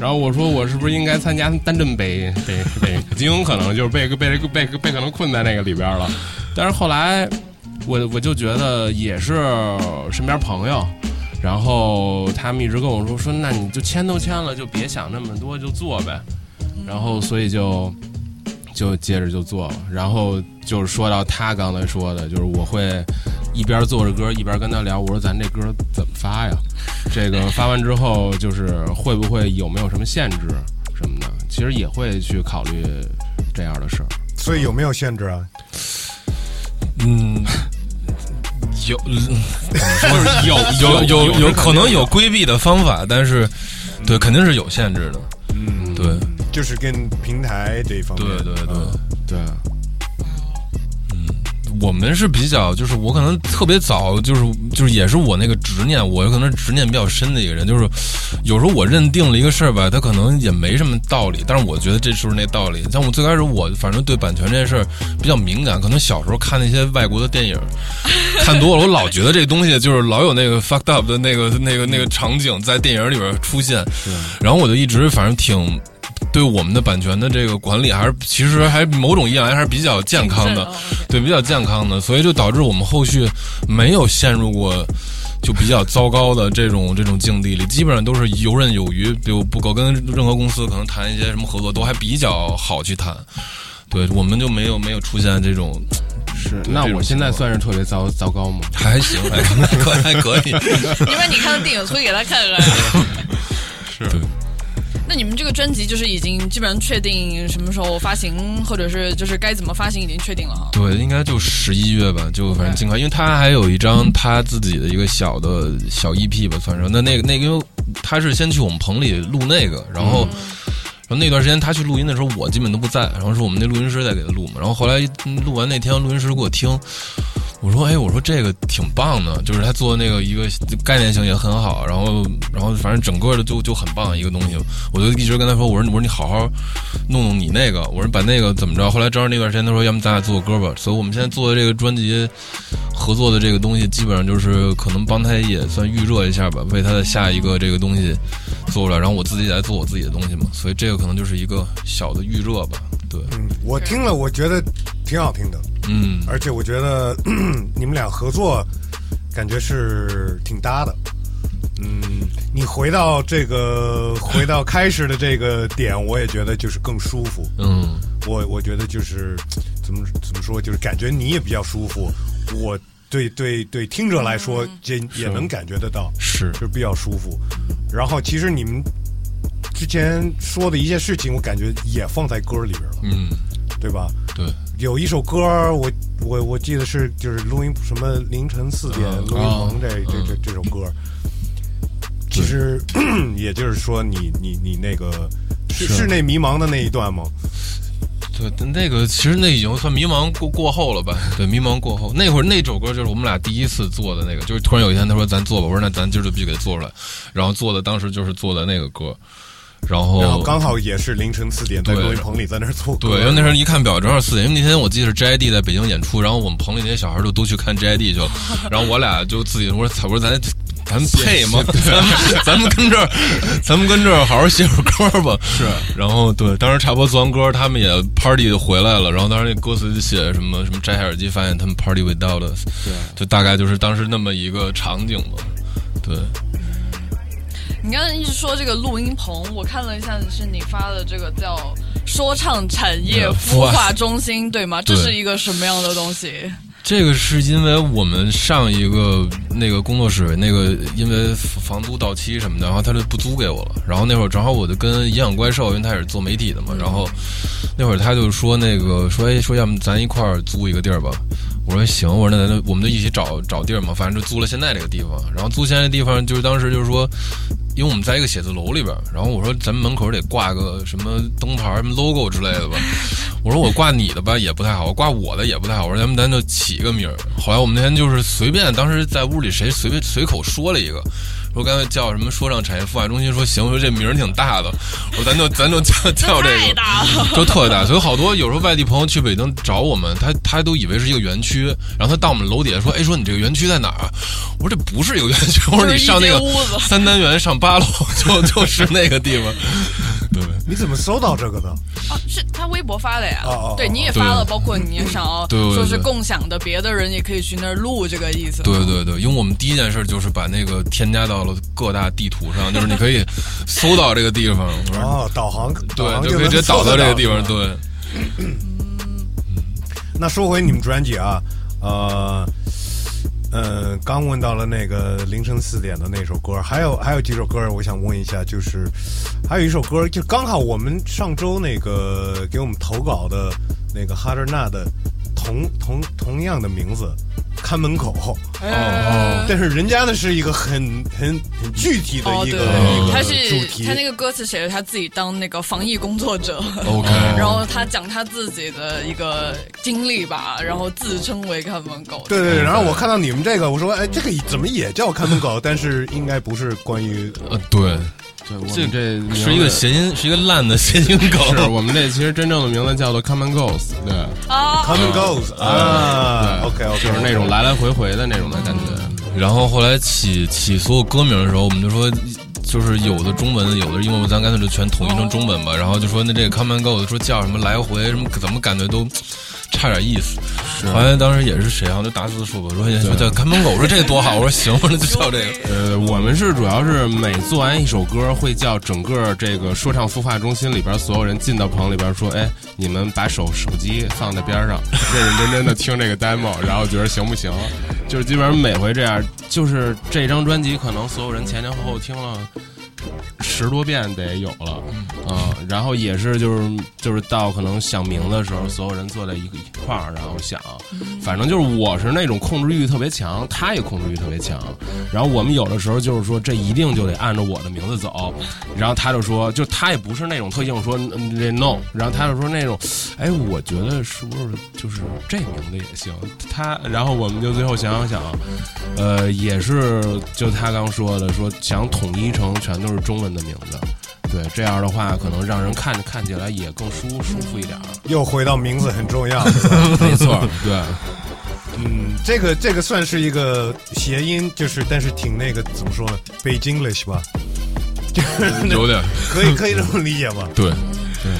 然后我说我是不是应该参加单镇北北北京？可能就是被被被被可能困在那个里边了。但是后来我我就觉得也是身边朋友，然后他们一直跟我说说那你就签都签了，就别想那么多，就做呗。然后所以就就接着就做了。然后就是说到他刚才说的，就是我会一边做着歌一边跟他聊，我说咱这歌怎么发呀？这个发完之后，就是会不会有没有什么限制什么的？其实也会去考虑这样的事儿。
所以有没有限制啊？
嗯，有，就是有有有有可能有规避的方法，但是对肯定是有限制的。
就是跟平台这一方面，
对对对，
嗯
对，
我们是比较，就是我可能特别早，就是就是也是我那个执念，我可能执念比较深的一个人，就是有时候我认定了一个事儿吧，它可能也没什么道理，但是我觉得这就是那道理。像我最开始我反正对版权这件事儿比较敏感，可能小时候看那些外国的电影 看多了，我老觉得这东西就是老有那个 fucked up 的那个那个那个场景在电影里边出现，然后我就一直反正挺。对我们的版权的这个管理，还是其实还某种意义上还是比较健康的对，比较健康的，所以就导致我们后续没有陷入过就比较糟糕的这种这种境地里，基本上都是游刃有余。比如不够跟任何公司可能谈一些什么合作，都还比较好去谈。对我们就没有没有出现这种，
是。那我现在算是特别糟糟糕吗？
还行，还可还可以。
你把你看的电影推给他看看。
是对。
那你们这个专辑就是已经基本上确定什么时候发行，或者是就是该怎么发行已经确定了哈。
对，应该就十一月吧，就反正尽快，因为他还有一张他自己的一个小的小 EP 吧，算是。那那个那个，因为他是先去我们棚里录那个，然后。然后那段时间他去录音的时候，我基本都不在，然后是我们那录音师在给他录嘛。然后后来录完那天，录音师给我听，我说：“哎，我说这个挺棒的，就是他做的那个一个概念性也很好，然后然后反正整个的就就很棒一个东西。”我就一直跟他说：“我说我说你好好弄弄你那个，我说把那个怎么着？”后来正好那段时间他说：“要么咱俩做个歌吧。”所以我们现在做的这个专辑合作的这个东西，基本上就是可能帮他也算预热一下吧，为他的下一个这个东西做出来，然后我自己来做我自己的东西嘛。所以这个可能就是一个小的预热吧。对，
嗯，我听了，我觉得挺好听的，
嗯，
而且我觉得 你们俩合作感觉是挺搭的。嗯，你回到这个 回到开始的这个点，我也觉得就是更舒服。
嗯，
我我觉得就是怎么怎么说，就是感觉你也比较舒服。我对对对，听者来说，这也能感觉得到，
是
就是比较舒服。然后其实你们之前说的一些事情，我感觉也放在歌里边了，
嗯，
对吧？
对，
有一首歌，我我我记得是就是录音什么凌晨四点
嗯。
录音棚这
哦
这这这首歌，其实 也就是说你你你那个是
是。
是那迷茫的那一段吗？
对，那个其实那已经算迷茫过过后了吧？对，迷茫过后那会儿那首歌就是我们俩第一次做的那个，就是突然有一天他说咱做吧，我说那咱今儿就必须给它做出来，然后做的当时就是做的那个歌，然后
然后刚好也是凌晨四点在
对
录音棚里在那儿做歌，
对，因为那时候一看表正好四点，因为那天我记得是 JID 在北京演出，然后我们棚里那些小孩儿就都去看 JID 去了，然后我俩就自己我说操，我说咱咱配吗？咱们 咱们跟这儿，咱们跟这儿好好写首歌吧。是，然后对，当时差不多做完歌，他们也 party 就回来了，然后当时那歌词就写什么什么摘下耳机，发现他们 party without us，
对，
就大概就是当时那么一个场景吧。对，
你刚才一直说这个录音棚，我看了一下是你发的这个叫说唱产业孵化中心，对吗？这是一个什么样的东西？
这个是因为我们上一个那个工作室那个因为房租到期什么的，然后他就不租给我了。然后那会儿正好我就跟营养怪兽，因为他也是做媒体的嘛，然后那会儿他就说那个说哎说要么咱一块儿租一个地儿吧。我说行，我说那那我们就一起找找地儿嘛，反正就租了现在这个地方。然后租现在这地方就是当时就是说。因为我们在一个写字楼里边，然后我说咱们门口得挂个什么灯牌、什么 logo 之类的吧。我说我挂你的吧也不太好，我挂我的也不太好。我说咱们咱就起一个名儿。后来我们那天就是随便，当时在屋里谁随便随口说了一个，说刚才叫什么说唱产业孵化中心，说行，说这名儿挺大的，我说咱就咱就叫 叫这个，就特别大。所以好多有时候外地朋友去北京找我们，他他都以为是一个园区，然后他到我们楼底下说，哎，说你这个园区在哪儿啊？我说这不是一个园区，我说你上那个三单元上八楼就就是那个地方，对。
你怎么搜到这个的？
哦，是他微博发的呀。
哦哦
对，你也发了，包括你也想要
对对
说是共享的，别的人也可以去那儿录这个意思。
对对对，因为我们第一件事就是把那个添加到了各大地图上，就是你可以搜到这个地方，
哦，导航，
对，就可以直接导到这个地方。对。
那说回你们专辑啊，呃，呃，刚问到了那个凌晨四点的那首歌，还有还有几首歌，我想问一下，就是还有一首歌，就刚好我们上周那个给我们投稿的那个哈德纳的同同同样的名字，看门口。
哦
但是人家的是一个很很很具体的
哦，
一个、一个
他是
主题，
他那个歌词写的他自己当那个防疫工作者
OK
然后他讲他自己的一个经历吧，然后自称为看门狗。
对对对，然后我看到你们这个，我说哎，这个怎么也叫看门狗？但是应该不是关于
呃，对，
对，我
这
们这
是一个谐音，是一个烂的谐音梗。
是我们这其实真正的名字叫做 Come and Goes，对，
啊
，come and goes 啊
对
，OK OK，
就是那种来来回回的那种的感觉。
然后后来起起所有歌名的时候，我们就说，就是有的中文，有的英文，咱干脆就全统一成中文吧。然后就说那这个 come and go，说叫什么来回什么，怎么感觉都差点意思。好像当时也是沈阳，就达斯说吧，说说叫看门狗我说这多好，我说行，我说那就叫这个。
呃，我们是主要是每做完一首歌，会叫整个这个说唱孵化中心里边所有人进到棚里边说，哎，你们把手手机放在边上，认认真真的听这个 demo，然后觉得行不行？就是基本上每回这样，就是这张专辑可能所有人前前后后听了。十多遍得有了，嗯、然后也是就是就是到可能想名的时候，所有人坐在一个一块儿，然后想，反正就是我是那种控制欲特别强，他也控制欲特别强，然后我们有的时候就是说这一定就得按照我的名字走，然后他就说，就他也不是那种特硬说 no，然后他就说那种，哎，我觉得是不是就是这名字也行？他，然后我们就最后想想想，呃，也是就他刚说的，说想统一成全都是中文的名字。对，这样的话可能让人看看起来也更舒舒服一点。
又回到名字很重要，
没错，对，
嗯，这个这个算是一个谐音，就是但是挺那个怎么说呢？北京 English 吧，
有点
可以可以这么理解吧？
对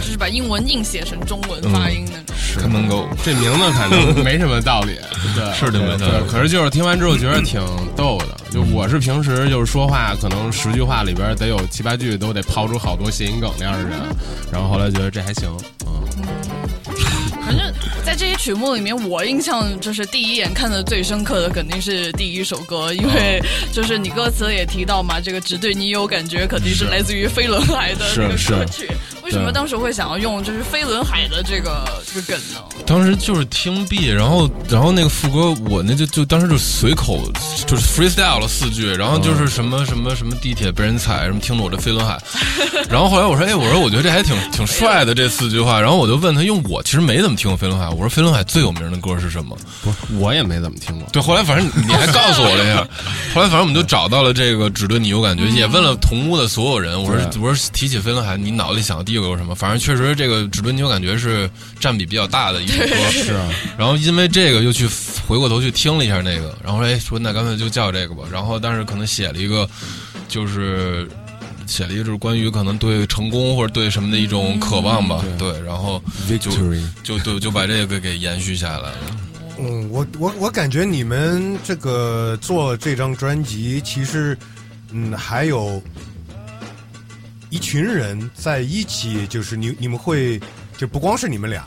就是把英文硬写成中文发音那种。
，come and go。
这名字反正 没什么道理，对，
是的没道理
对，可是就是听完之后觉得挺逗的。就我是平时就是说话，可能十句话里边得有七八句都得抛出好多谐音梗那样的人，然后后来觉得这还行，嗯，
反正在这些曲目里面，我印象就是第一眼看的最深刻的肯定是第一首歌，因为就是你歌词也提到嘛，这个只对你有感觉，肯定是来自于飞轮海的这个
是
歌曲。为什么当时会想要用就是飞轮海的这个这个梗呢？
当时就是听 B，然后然后那个副歌我那就就当时就随口就是 freestyle 了四句，然后就是什么什么什么地铁被人踩，什么听着我这飞轮海，然后后来我说哎我说我觉得这还挺挺帅的这四句话，然后我就问他，因为我其实没怎么听过飞轮海，我说飞轮海最有名的歌是什么？
不是，我也没怎么听过。
对，后来反正你还告诉我了一下，后来反正我们就找到了这个只对你有感觉，也问了同屋的所有人，我说我说提起飞轮海，你脑子里想的第一个有什么？反正确实这个只对你有感觉是占比比较大的一首歌，
是啊，
然后因为这个又去回过头去听了一下那个，然后说哎说那干脆就叫这个吧，然后但是可能写了一个就是。写了一个就是关于可能对成功或者对什么的一种渴望吧，对，然后就
Victory
就对就把这个给延续下来了。
嗯，我我我感觉你们这个做这张专辑，其实嗯还有一群人在一起，就是你你们会就不光是你们俩，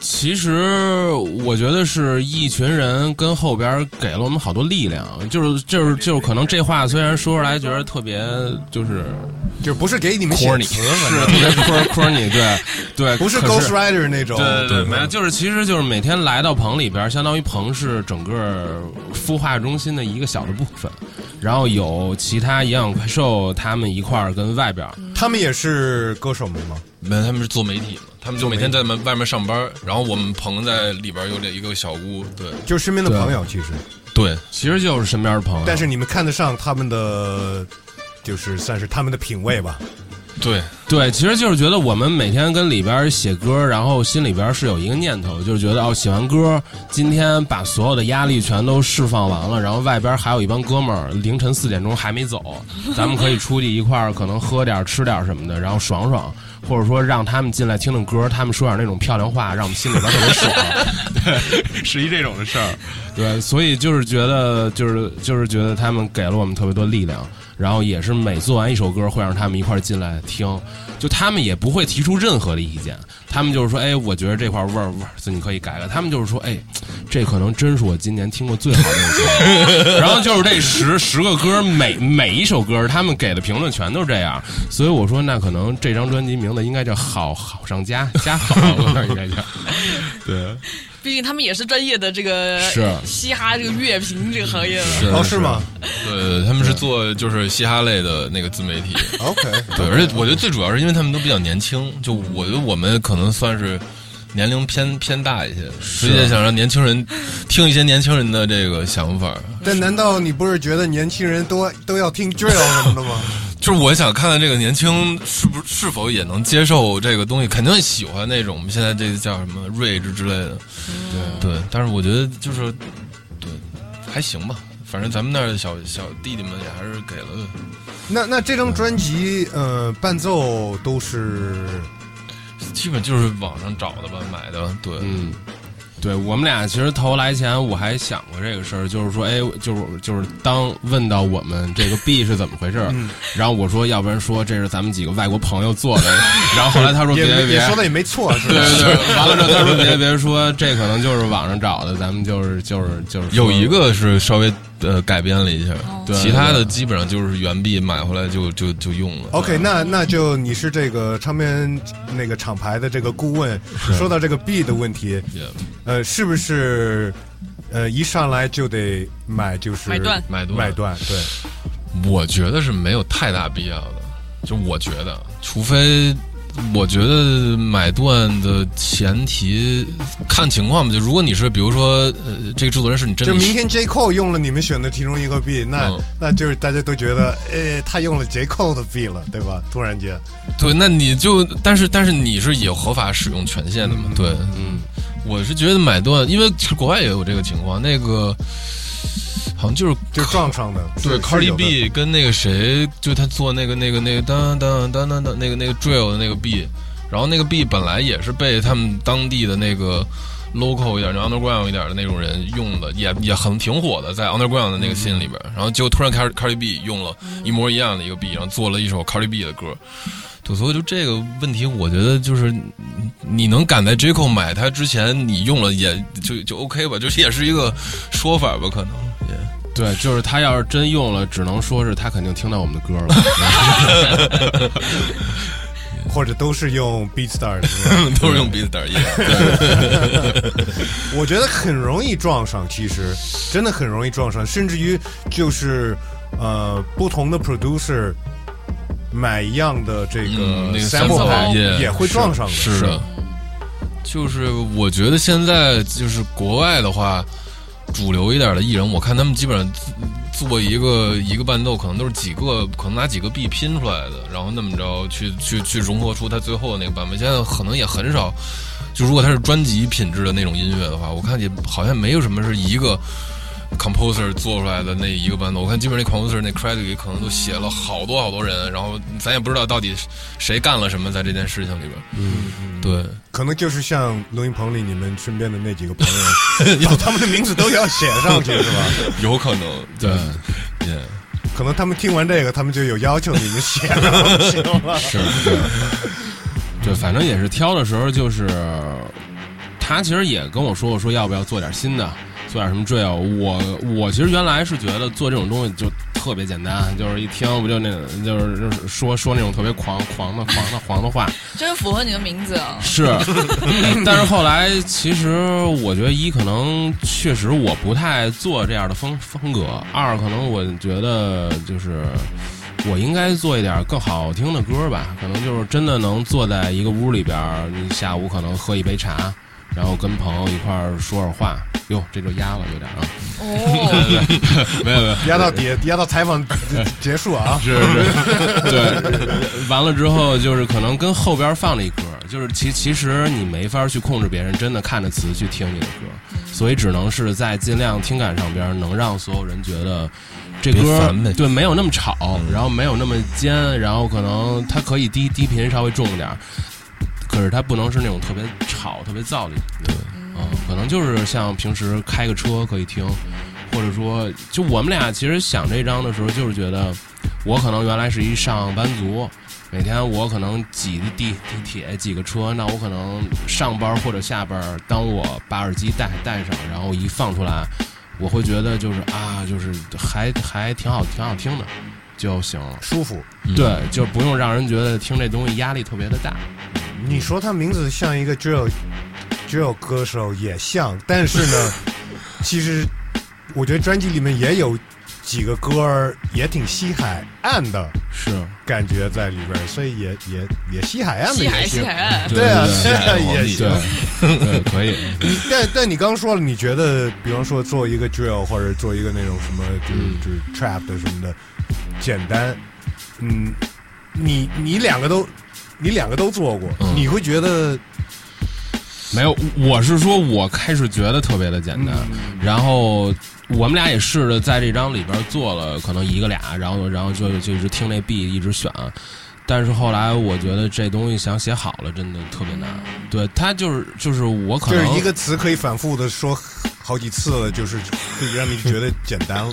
其实我觉得是一群人跟后边给了我们好多力量，就是就是就是可能这话虽然说出来觉得特别就是
就不是给你们写
corny，
词，
是特别 cor corny，对 对，
不是
可
Ghost Rider 那种，
对对对，没有，就是其实就是每天来到棚里边，相当于棚是整个孵化中心的一个小的部分，然后有其他营养怪兽他们一块儿跟外边，
他们也是歌手们吗？
没有，他们是做媒体嘛，他们就每天在门外面上班，然后我们棚在里边有一个小屋，对
就是身边的朋友，其实，
对，
其实就是身边的朋友，
但是你们看得上他们的，就是算是他们的品味吧。
对，
对，其实就是觉得我们每天跟里边写歌，然后心里边是有一个念头，就是觉得哦，写完歌，今天把所有的压力全都释放完了，然后外边还有一帮哥们儿凌晨四点钟还没走，咱们可以出去一块儿，可能喝点吃点什么的，然后爽爽，或者说让他们进来听听歌，他们说点那种漂亮话，让我们心里边特别爽，对，是一这种的事儿，对，所以就是觉得，就是就是觉得他们给了我们特别多力量。然后也是每做完一首歌，会让他们一块进来听，就他们也不会提出任何的意见，他们就是说，哎，我觉得这块味儿味儿，你可以改改。他们就是说，哎，这可能真是我今年听过最好的一首。然后就是这十十个歌，每每一首歌，他们给的评论全都是这样，所以我说，那可能这张专辑名字应该叫好好上加加好，应该叫对。
毕竟他们也是专业的这个
是
嘻哈这个乐评这个行业的。
哦，是吗
对，他们是做就是嘻哈类的那个自媒体？
OK，
对，而且我觉得最主要是因为他们都比较年轻，就我觉得我们可能算是年龄偏偏大一些，所以也想让年轻人听一些年轻人的这个想法。
但难道你不是觉得年轻人都都要听 drill 什么的吗？
就是我想看看这个年轻是不是否也能接受这个东西，肯定喜欢那种我们现在这个叫什么 rage 之类的，对对。但是我觉得就是对还行吧，反正咱们那儿的小小弟弟们也还是给了。
那那这张专辑，呃，伴奏都是
基本就是网上找的吧，买的，对，
嗯，对我们俩其实头来前我还想过这个事儿，就是说，哎，就是就是当问到我们这个币是怎么回事儿，
嗯
然后我说，要不然说这是咱们几个外国朋友做的，然后后来他说
也
别别
也说的也没错，是吧？
对对对，完了之后他说别别说，这可能就是网上找的，咱们就是就是就是
有一个是稍微呃改编了一下，
对。
其他的基本上就是原币买回来就就就用了。
OK，那那就你是这个唱片那个厂牌的这个顾问，说到这个币的问题，呃，是不是呃一上来就得买就是
买断。
买断。
买断？对，
我觉得是没有太大必要的，就我觉得，除非我觉得买断的前提看情况吧。就如果你是比如说呃这个制作人是你真的
就明天 J Cole 用了你们选的其中一个币那、
嗯
那就是大家都觉得，呃，他用了 J Cole 的币了，对吧？突然间，
对，那你就但是但是你是有合法使用权限的嘛？对，
嗯，
我是觉得买断，因为其实国外也有这个情况，那个好像就是
就撞上的，
对
是是
，Cardi B 跟那个谁，就他做那个那个那个当当当当当那个那个 drill 的那个 B，然后那个 B 本来也是被他们当地的那个 local 一点、就 underground 一点的那种人用的，也也很挺火的，在 underground 的那个 scene 里边，然后就突然 Cardi Cardi B 用了一模一样的一个 B，然后做了一首 Cardi B 的歌。对，所以就这个问题，我觉得就是你能赶在 J Cole 买它之前，你用了也就就 OK 吧，就是也是一个说法吧，可能也。
对，就是他要是真用了，只能说是他肯定听到我们的歌了。
或者都是用 BeatStar
都是用 Beatstar。
我觉得很容易撞上，其实真的很容易撞上，甚至于就是呃不同的 producer 买一样的这个
嗯，那个
sample
三
盘
层
也会撞上的。
是的，就是我觉得现在就是国外的话，主流一点的艺人，我看他们基本上做一个一个伴奏，可能都是几个，可能拿几个 B 拼出来的，然后那么着去去去融合出他最后的那个版本。现在可能也很少，就如果他是专辑品质的那种音乐的话，我看也好像没有什么是一个。Composer 做出来的那一个伴奏，我看基本上那 composer 那 credit 里可能都写了好多好多人，然后咱也不知道到底谁干了什么在这件事情里边。
嗯，
对，
可能就是像录音棚里你们身边的那几个朋友，把他们的名字都要写上去，是吧？
有可能，
对，
也
可能他们听完这个，他们就有要求你们写上行了。
是，对，对，反正也是挑的时候，就是他其实也跟我说过，说要不要做点新的，做点什么 drill。我我其实原来是觉得做这种东西就特别简单，就是一听不就那个，就是就是说说那种特别狂狂的狂的狂的话。
真符合你的名字啊！
是，但是后来其实我觉得一可能确实我不太做这样的风风格，二可能我觉得就是我应该做一点更好听的歌吧，可能就是真的能坐在一个屋里边，你下午可能喝一杯茶，然后跟朋友一块儿说说话。哟，这就压了有点啊，
哦，
没有没有，
压到底，压到采访结束啊。
是是，对，完了之后就是可能跟后边放了一歌，就是其其实你没法去控制别人真的看着词去听你的歌，所以只能是在尽量听感上边能让所有人觉得这歌对没有那么吵，然后没有那么尖，然后可能它可以低低频稍微重一点，可是它不能是那种特别吵、特别噪的音乐，嗯，可能就是像平时开个车可以听，或者说，就我们俩其实想这张的时候，就是觉得我可能原来是一上班族，每天我可能挤地地铁、挤个车，那我可能上班或者下班，当我把耳机戴戴上，然后一放出来，我会觉得就是啊，就是还还挺好，挺好听的就行了。
舒服。
对，就不用让人觉得听这东西压力特别的大。
你说他名字像一个 drill drill 歌手也像，但是呢，其实我觉得专辑里面也有几个歌儿也挺西海岸的
是，
感觉在里边，所以也也也西海岸的
西海
也行
西海。岸，
对啊，
对
对啊也行。
对 对，可以。
你但但你刚说了，你觉得比方说做一个 drill 或者做一个那种什么就是就是 trap 的什么的简单，嗯，你你两个都你两个都做过，
嗯。
你会觉得
没有，我是说，我开始觉得特别的简单，然后我们俩也试着在这张里边做了可能一个俩，然后然后就就一直听那 B 一直选，但是后来我觉得这东西想写好了真的特别难，对，它就是就是我可能
就是一个词可以反复的说好几次了，就是让你觉得简单，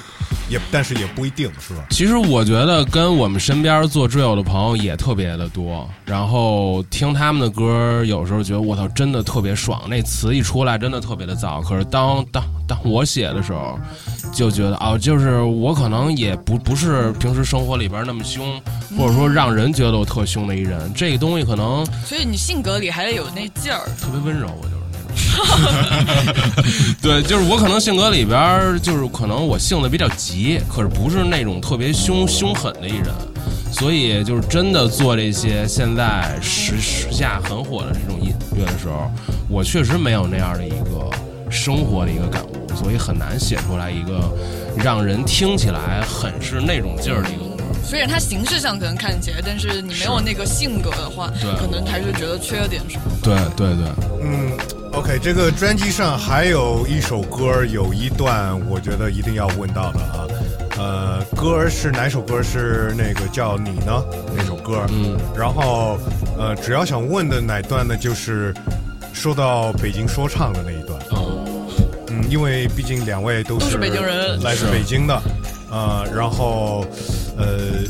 也但是也不一定是吧？
其实我觉得跟我们身边做 drill 的朋友也特别的多，然后听他们的歌，有时候觉得我操，真的特别爽，那词一出来真的特别的燥。可是当当当我写的时候，就觉得哦，就是我可能也不不是平时生活里边那么凶，或者说让人觉得我特凶的一人，这个东西可能
所以你性格里还得有那劲儿。
特别温柔，我就。对，就是我可能性格里边儿，就是可能我性子比较急，可是不是那种特别凶凶狠的一人，所以就是真的做这些现在时时下很火的这种音乐的时候，我确实没有那样的一个生活的一个感悟，所以很难写出来一个让人听起来很是那种劲儿的一个歌。
虽然它形式上可能看起来，但是你没有那个性格的话，
对
可能还是觉得缺点什么。
对对对，
嗯，OK，这个专辑上还有一首歌，有一段我觉得一定要问到的啊。呃，歌是哪首歌？是那个叫你呢那首歌。
嗯，
然后呃，只要想问的哪段呢，就是说到北京说唱的那一段。
嗯，
嗯，因为毕竟两位都是
都是北京人
来自北京的，呃，然后呃，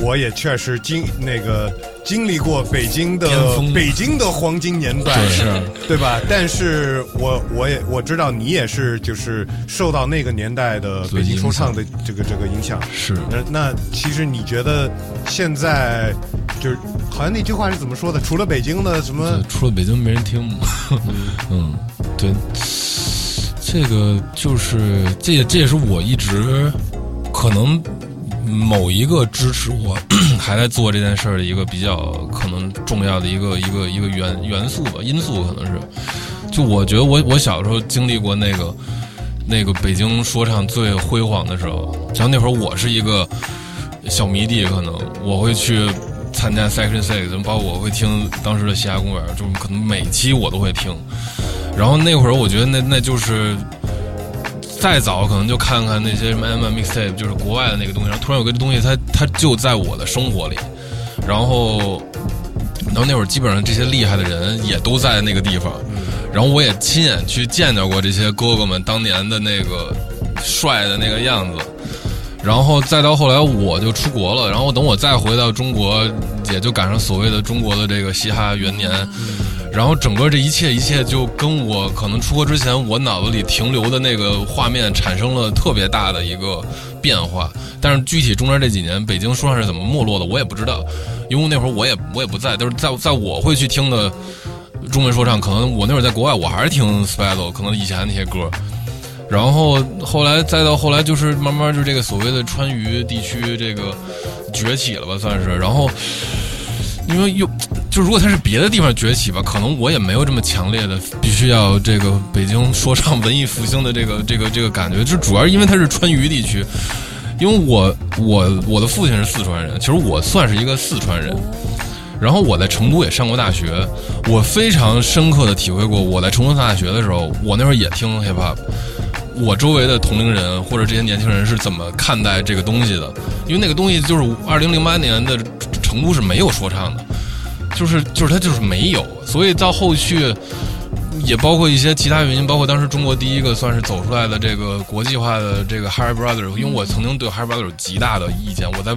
我也确实经那个经历过北京的北京的黄金年代，
对是
对吧？但是我我也我知道你也是就是受到那个年代的北京说唱的这个这个影响。
是
那那其实你觉得现在就是好像那句话是怎么说的？除了北京的什么，
除了北京没人听。嗯，对，这个就是这也这也是我一直可能某一个支持我 还在做这件事儿的一个比较可能重要的一个一个一个元元素吧，因素可能是。就我觉得我我小时候经历过那个那个北京说唱最辉煌的时候，像那会儿我是一个小迷弟，可能我会去参加 Section Six，包括我会听当时的嘻哈公园，就可能每期我都会听。然后那会儿我觉得那那就是再早可能就看看那些什么 M M Mixtape，就是国外的那个东西，然后突然有个东西它它就在我的生活里，然后然后那会儿基本上这些厉害的人也都在那个地方，然后我也亲眼去见到过这些哥哥们当年的那个帅的那个样子。然后再到后来我就出国了，然后等我再回到中国，也就赶上所谓的中国的这个嘻哈元年。然后整个这一切一切就跟我可能出国之前我脑子里停留的那个画面产生了特别大的一个变化。但是具体中间这几年北京说唱是怎么没落的，我也不知道，因为那会儿我也我也不在，就是在在我会去听的中文说唱，可能我那会儿在国外我还是听 Special，可能以前那些歌。然后后来再到后来，就是慢慢就这个所谓的川渝地区这个崛起了吧，算是。然后因为又就如果它是别的地方崛起吧，可能我也没有这么强烈的必须要这个北京说唱文艺复兴的这个这个这个感觉。就主要因为它是川渝地区，因为我我我的父亲是四川人，其实我算是一个四川人。然后我在成都也上过大学，我非常深刻的体会过，我在成都上大学的时候，我那会儿也听 hip hop。我周围的同龄人或者这些年轻人是怎么看待这个东西的？因为那个东西就是二零零八年的成都是没有说唱的，就是就是它就是没有，所以到后续也包括一些其他原因，包括当时中国第一个算是走出来的这个国际化的这个 Harry Brother，因为我曾经对 Harry Brother 有极大的意见，我在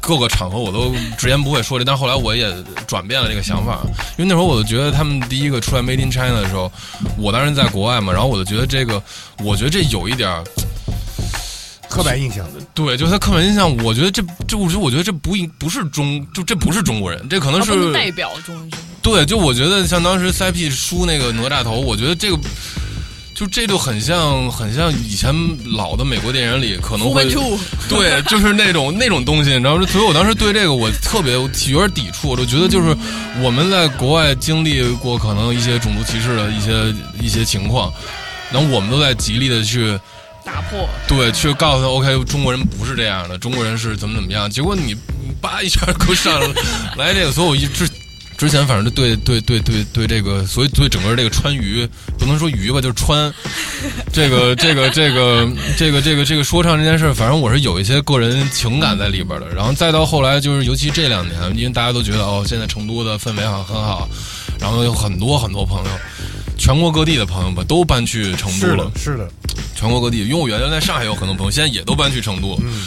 各个场合我都直言不讳说这，但后来我也转变了这个想法，因为那会儿我就觉得他们第一个出来 Made in China 的时候，我当时在国外嘛，然后我就觉得这个，我觉得这有一点。
刻板印象的，
对，就是他刻板印象。我觉得这这，我觉得我觉得这不应不是中，就这不是中国人，这可能是
代表中国人。
对，就我觉得像当时 CP 输那个哪吒头，我觉得这个就这就很像很像以前老的美国电影里可能会对，就是那种那种东西，你知道吗？所以我当时对这个我特别有点抵触，我就觉得就是我们在国外经历过可能一些种族歧视的一些一些情况，然后我们都在极力的去。
打破
对，去告诉他，OK，中国人不是这样的，中国人是怎么怎么样。结果你叭一下给我上来这个，所以我一之之前反正就对对对对对这个，所以对整个这个川渝不能说渝吧，就是川这个这个这个这个这个这个说唱这件事，反正我是有一些个人情感在里边的。然后再到后来，就是尤其这两年，因为大家都觉得哦，现在成都的氛围好很好，然后有很多很多朋友。全国各地的朋友们都搬去成都了，
是的，
全国各地，因为我原来在上海有很多朋友，现在也都搬去成都。嗯，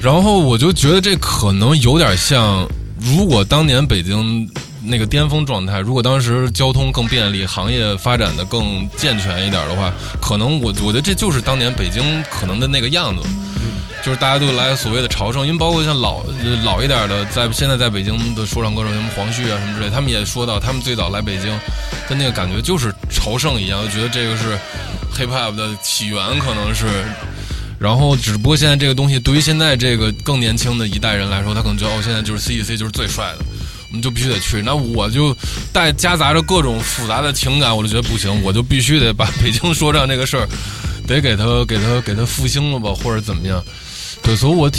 然后我就觉得这可能有点像，如果当年北京那个巅峰状态，如果当时交通更便利，行业发展的更健全一点的话，可能我我觉得这就是当年北京可能的那个样子。就是大家都来所谓的朝圣，因为包括像老老一点的，在现在在北京的说唱歌手，什么黄旭啊什么之类，他们也说到，他们最早来北京的那个感觉就是朝圣一样，觉得这个是 hip hop 的起源，可能是。然后只不过现在这个东西对于现在这个更年轻的一代人来说，他可能觉得哦，现在就是 C E C 就是最帅的，我们就必须得去。那我就带夹杂着各种复杂的情感，我就觉得不行，我就必须得把北京说唱这个事儿，得给他给他给他复兴了吧，或者怎么样。对，所以我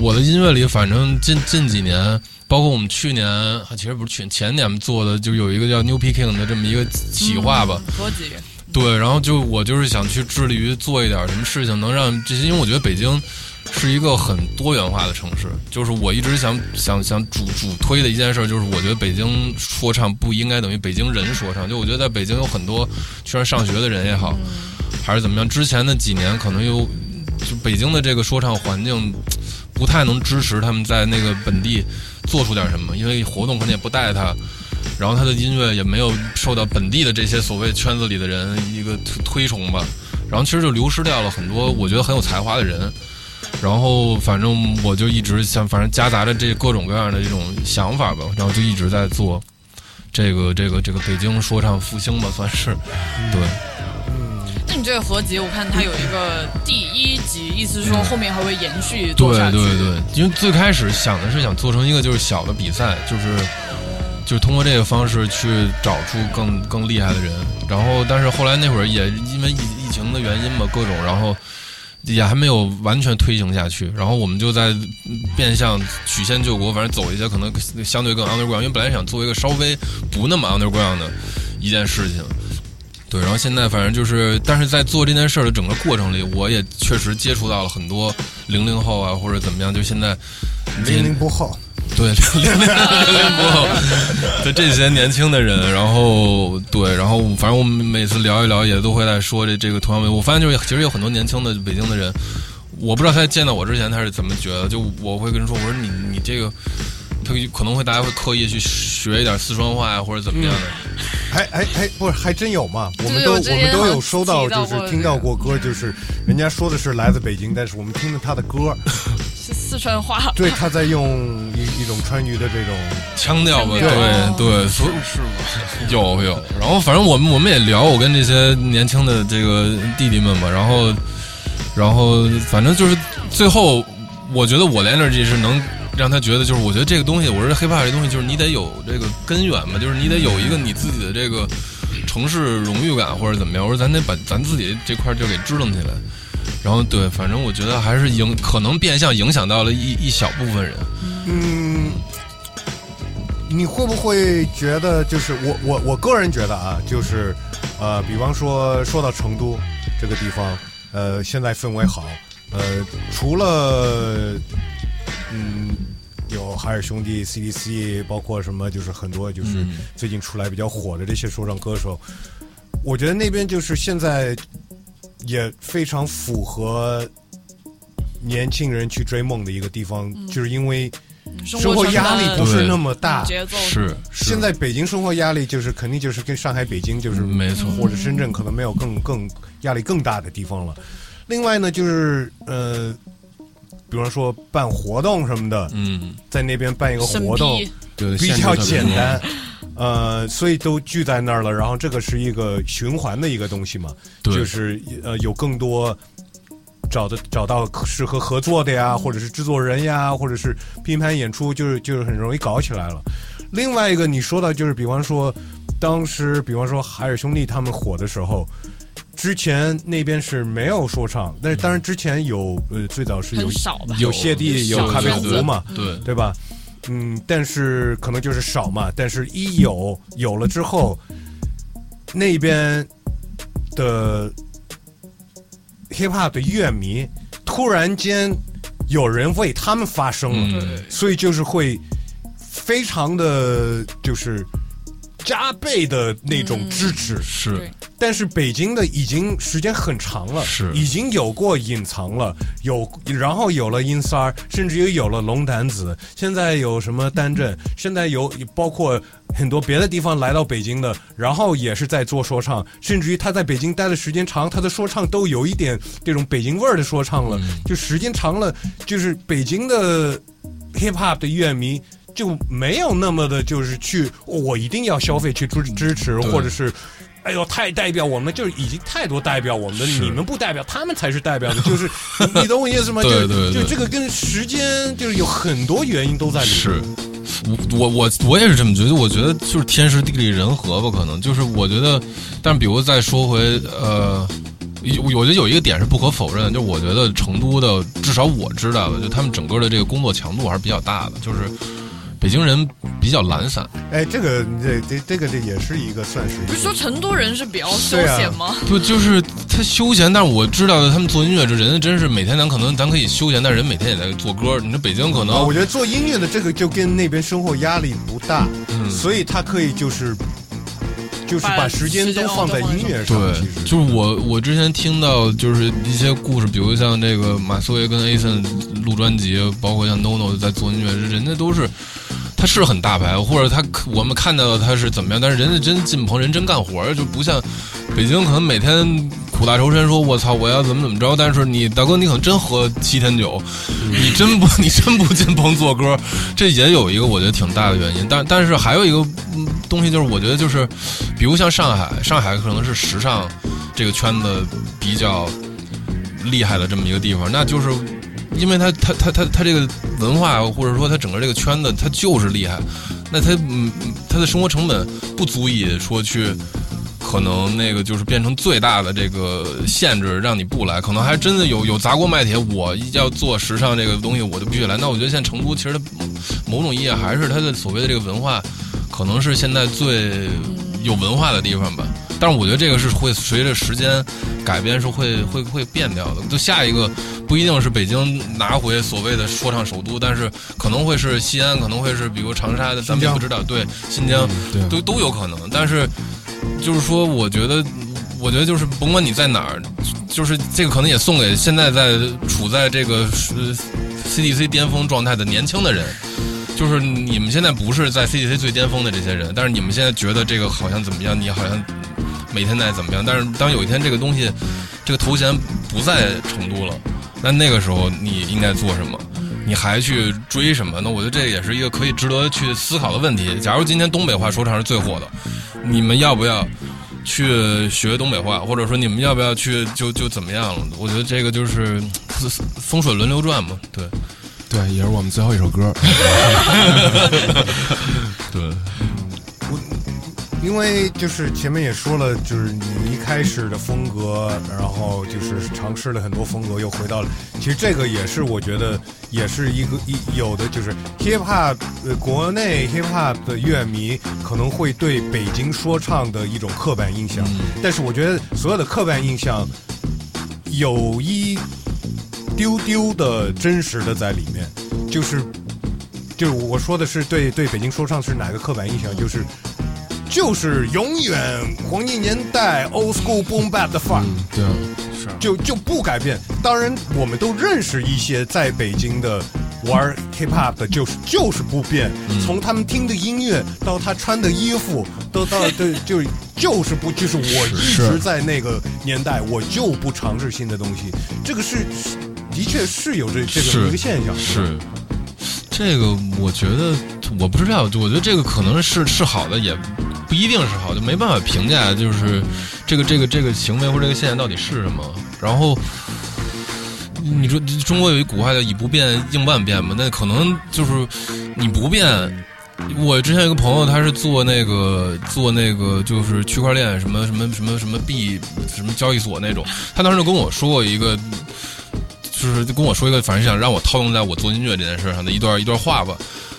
我的音乐里，反正近近几年，包括我们去年，其实不是去前年做的，就有一个叫 New Picking 的这么一个企划吧。
合集。
对，然后就我就是想去致力于做一点什么事情，能让这些，因为我觉得北京是一个很多元化的城市，就是我一直想想想主主推的一件事，就是我觉得北京说唱不应该等于北京人说唱，就我觉得在北京有很多去那上学的人也好，还是怎么样，之前的几年可能有。就北京的这个说唱环境，不太能支持他们在那个本地做出点什么，因为活动可能也不带他，然后他的音乐也没有受到本地的这些所谓圈子里的人一个推推崇吧，然后其实就流失掉了很多我觉得很有才华的人，然后反正我就一直想，反正夹杂着这各种各样的这种想法吧，然后就一直在做这个这个这个北京说唱复兴吧，算是对。
那你这个合集，我看它有一个第一集，意思是说后面还会延续做下
去。对对对，因为最开始想的是想做成一个就是小的比赛，就是就是通过这个方式去找出更更厉害的人。然后，但是后来那会儿也因为疫疫情的原因嘛，各种，然后也还没有完全推行下去。然后我们就在变相曲线救国，反正走一些可能相对更 underground，因为本来想做一个稍微不那么 underground 的一件事情。对，然后现在反正就是，但是在做这件事儿的整个过程里，我也确实接触到了很多零零后啊，或者怎么样，就现在
零零不后，
对零零零零不后的这些年轻的人，然后对，然后反正我们每次聊一聊，也都会在说这这个同样问题。我发现就是其实有很多年轻的北京的人，我不知道他见到我之前他是怎么觉得，就我会跟人说，我说你你这个。他可能会大家会刻意去学一点四川话呀，或者怎么样的。
还还还不是还真有嘛？我们都我们都有收到，就是听到过歌，就是人家说的是来自北京，但是我们听的他的歌，
是四川话。
对，他在用一一种川渝的这种，
腔调吧，对对，所以
是吗？
有有。然后反正我们我们也聊，我跟这些年轻的这个弟弟们嘛，然后然后反正就是最后，我觉得我的 energy 是能让他觉得，就是我觉得这个东西，我说黑怕这东西，就是你得有这个根源嘛，就是你得有一个你自己的这个城市荣誉感或者怎么样。我说咱得把咱自己这块儿就给支棱起来。然后对，反正我觉得还是影可能变相影响到了一一小部分人。
嗯，你会不会觉得，就是我我我个人觉得啊，就是呃，比方说说到成都这个地方，呃，现在氛围好，呃，除了嗯。有海尔兄弟、CDC，包括什么，就是很多就是
嗯。
最近出来比较火的这些说唱歌手，我觉得那边就是现在也非常符合年轻人去追梦的一个地方，就是因为生活压力不是那么大。
节奏
是，是。
现在北京生活压力就是肯定就是跟上海、北京就是
嗯没错。
或者深圳可能没有更更压力更大的地方了。另外呢，就是呃，比方说办活动什么的，
嗯，
在那边办一个活动，
对，
比较简单，呃，所以都聚在那儿了。然后这个是一个循环的一个东西嘛，
对
就是呃有更多找的找到适合合作的呀，或者是制作人呀，或者是拼盘演出，就是就是很容易搞起来了。另外一个你说到就是，比方说当时，比方说海尔兄弟他们火的时候。之前那边是没有说唱，但是当然之前有，呃，最早是有？有谢帝，有咖啡壶嘛，
对，
对吧？嗯，但是可能就是少嘛。但是一有有了之后，那边的 hip hop 的乐迷突然间有人为他们发声了，
嗯，
所以就是会非常的就是加倍的那种支持。
是，
但是北京的已经时间很长了，
是
已经有过隐藏了，有然后有了阴三儿，甚至于有了龙胆子，现在有什么单镇，现在有包括很多别的地方来到北京的，然后也是在做说唱，甚至于他在北京待的时间长，他的说唱都有一点这种北京味儿的说唱了，就时间长了，就是北京的 hip hop 的乐迷。就没有那么的，就是去、哦我一定要消费去支支持，或者是哎呦，太代表我们，就是已经太多代表我们的，你们不代表，他们才是代表的，就是你你懂我意思吗？
对
就
对对
就这个跟时间就是有很多原因都在里面。
是，我我我我也是这么觉得，我觉得就是天时地利人和吧，可能就是我觉得，但比如再说回呃。有我觉得有一个点是不可否认的，就我觉得成都的，至少我知道的，就他们整个的这个工作强度还是比较大的，就是北京人比较懒散，
哎，这个这这这个这也是一个算是一个
不是说成都人是比较休闲吗？
不就是他休闲，但是我知道的，他们做音乐这人真是每天咱可能咱可以休闲，但人每天也在做歌。你说北京可
啊，
能
我觉得做音乐的这个就跟那边生活压力不大，
嗯
所以他可以就是就是
把
把时间都放在音乐上。
对，就是我我之前听到就是一些故事，比如像这个马思唯跟 Ason 录专辑，包括像 NONO 在做音乐，人家都是。他是很大牌，或者他我们看到他是怎么样，但是人家真进棚，人真干活，就不像北京可能每天苦大仇深，说我操我要怎么怎么着，但是你大哥你可能真喝七天酒，你真不 你真不进棚做歌，这也有一个我觉得挺大的原因。但但是还有一个东西就是，我觉得就是，比如像上海，上海可能是时尚这个圈子比较厉害的这么一个地方，那就是因为它它它它它这个文化或者说它整个这个圈子它就是厉害，那它嗯嗯它的生活成本不足以说去。可能那个就是变成最大的这个限制，让你不来。可能还真的有有砸锅卖铁，我要做时尚这个东西，我就必须来。那我觉得现在成都其实它某种意义还是它的所谓的这个文化，可能是现在最有文化的地方吧。但是我觉得这个是会随着时间改变，是会会会变掉的。就下一个不一定是北京拿回所谓的说唱首都，但是可能会是西安，可能会是比如长沙的，咱们不知道。对，新疆
对
都都有可能。但是就是说，我觉得，我觉得就是甭管你在哪儿，就是这个可能也送给现在在处在这个呃 CDC 巅峰状态的年轻的人。就是你们现在不是在 CDC 最巅峰的这些人，但是你们现在觉得这个好像怎么样？你好像每天在怎么样？但是当有一天这个东西，这个头衔不在成都了，那那个时候你应该做什么？你还去追什么？那我觉得这也是一个可以值得去思考的问题。假如今天东北话说唱是最火的，你们要不要去学东北话？或者说你们要不要去就就怎么样了？我觉得这个就是风水轮流转嘛。对，
对，也是我们最后一首歌。
对，
因为就是前面也说了，就是你一开始的风格，然后就是尝试了很多风格，又回到了。其实这个也是我觉得也是一个一有的就是 hip hop，国内 hip hop 的乐迷可能会对北京说唱的一种刻板印象，但是我觉得所有的刻板印象有一丢丢的真实的在里面，就是就是我说的是对对北京说唱是哪个刻板印象，就是。就是永远黄金年代 old school boom bap 的范儿，
对，是
就就不改变。当然，我们都认识一些在北京的玩 hip hop 的，就是就是不变。从他们听的音乐到他穿的衣服，都到对，就就是不就是我一直在那个年代，我就不尝试新的东西。这个是的确是有这这个一个现象。
是这个，我觉得我不知道，我觉得这个可能是是好的，也。不一定是好，就没办法评价，就是这个这个这个行为或者这个现象到底是什么。然后你说中国有一古话叫“以不变应万变”嘛，那可能就是你不变。我之前有个朋友，他是做那个做那个就是区块链什么什么什么什么币什么交易所那种，他当时就跟我说过一个，就是跟我说一个，反正想让我套用在我做音乐这件事上的一段一段话吧。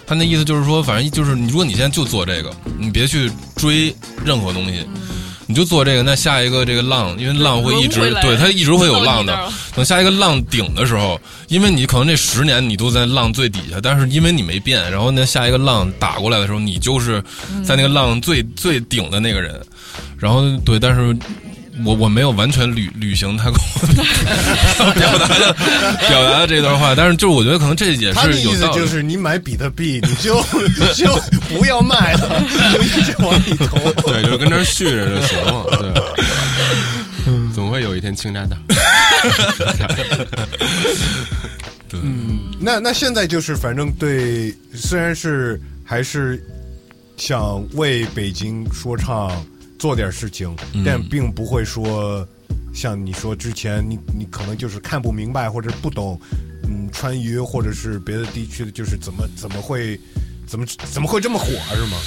他那意思就是说，反正就是你，如果你现在就做这个，你别去追任何东西，你就做这个。那下一个这个浪，因为浪会一直对它一直会有浪的。等下一个浪顶的时候，因为你可能这十年你都在浪最底下，但是因为你没变，然后那下一个浪打过来的时候，你就是在那个浪最最顶的那个人。然后对，但是。我我没有完全履履行他跟我 表达的表达的这段话，但是就是我觉得可能这也是
他的意思就是你买比特币你就 就不要卖了，就一直往里投，
对，就跟这续着就行了，对，总会有一天倾家荡。
对，
那那现在就是反正对，虽然是还是想为北京说唱。做点事情，但并不会说像你说之前，你你可能就是看不明白或者不懂，嗯，川渝或者是别的地区的，就是怎么怎么会怎么怎么会这么火是吗？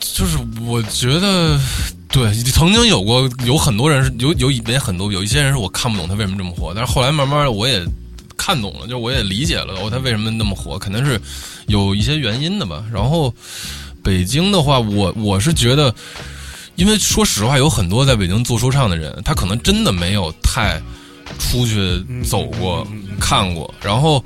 就是我觉得，对，曾经有过有很多人是有有也很多有一些人是我看不懂他为什么这么火，但是后来慢慢的我也看懂了，就我也理解了哦，他为什么那么火，肯定是有一些原因的吧。然后北京的话，我我是觉得。因为说实话，有很多在北京做说唱的人，他可能真的没有太出去走过、看过。然后，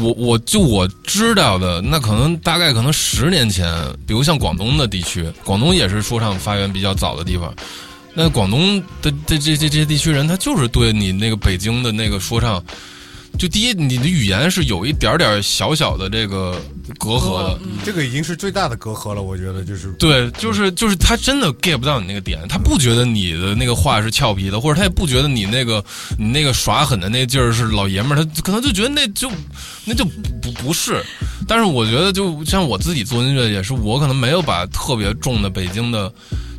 我我就我知道的，那可能大概可能十年前，比如像广东的地区，广东也是说唱发源比较早的地方。那广东的这这这这些地区人，他就是对你那个北京的那个说唱。就第一，你的语言是有一点点小小的这个隔阂的，
这个已经是最大的隔阂了。我觉得就是
对，就是就是他真的 get 不到你那个点，他不觉得你的那个话是俏皮的，或者他也不觉得你那个你那个耍狠的那劲儿是老爷们儿，他可能就觉得那就那就不不是。但是我觉得，就像我自己做音乐也是，我可能没有把特别重的北京的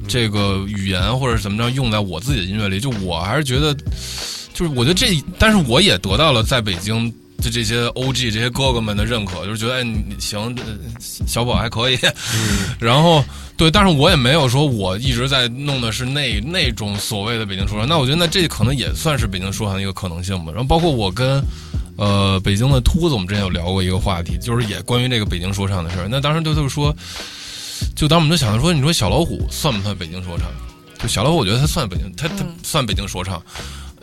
这个语言或者怎么着用在我自己的音乐里，就我还是觉得。就是我觉得这，但是我也得到了在北京的这些 OG 这些哥哥们的认可，就是觉得哎，你行，小宝还可以。然后对，但是我也没有说我一直在弄的是那那种所谓的北京说唱。那我觉得那这可能也算是北京说唱的一个可能性吧。然后包括我跟呃北京的秃子，我们之前有聊过一个话题，就是也关于这个北京说唱的事儿。那当时就就是说，就当我们就想着说，你说小老虎算不算北京说唱？就小老虎，我觉得他算北京，他他算北京说唱。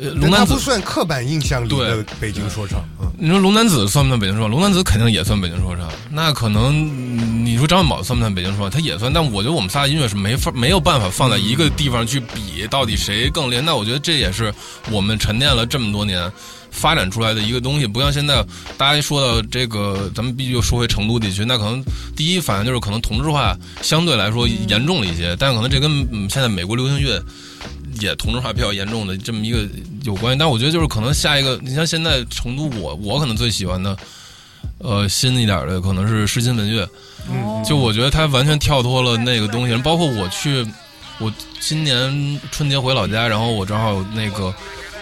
呃龙男子
不算刻板印象里的
对
北京说唱，嗯，
你说龙男子算不算北京说唱？龙男子肯定也算北京说唱。那可能嗯你说张元宝算不算北京说唱？他也算。但我觉得我们仨音乐是没法没有办法放在一个地方去比，到底谁更厉害？那我觉得这也是我们沉淀了这么多年发展出来的一个东西。不像现在大家一说到这个，咱们必须又说回成都地区，那可能第一反应就是可能同质化相对来说严重了一些，但可能这跟嗯现在美国流行乐。也同质化比较严重的这么一个有关系，但我觉得就是可能下一个，你像现在成都我，我可能最喜欢的，呃，新一点的可能是诗心文乐，
嗯。
就我觉得它完全跳脱了那个东西，包括我去，我今年春节回老家，然后我正好那个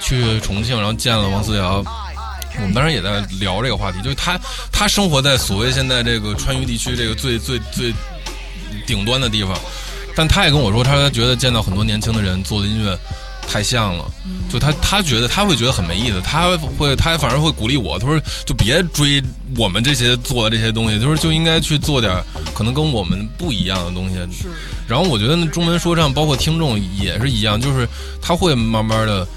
去重庆，然后见了王思瑶。我们当时也在聊这个话题，就是他他生活在所谓现在这个川渝地区这个最最最顶端的地方，但他也跟我说，他觉得见到很多年轻的人做的音乐太像了，就他他觉得他会觉得很没意思，他会他反而会鼓励我，他说就别追我们这些做的这些东西，就是就应该去做点可能跟我们不一样的东西。
是
然后我觉得那中文说唱包括听众也是一样，就是他会慢慢的，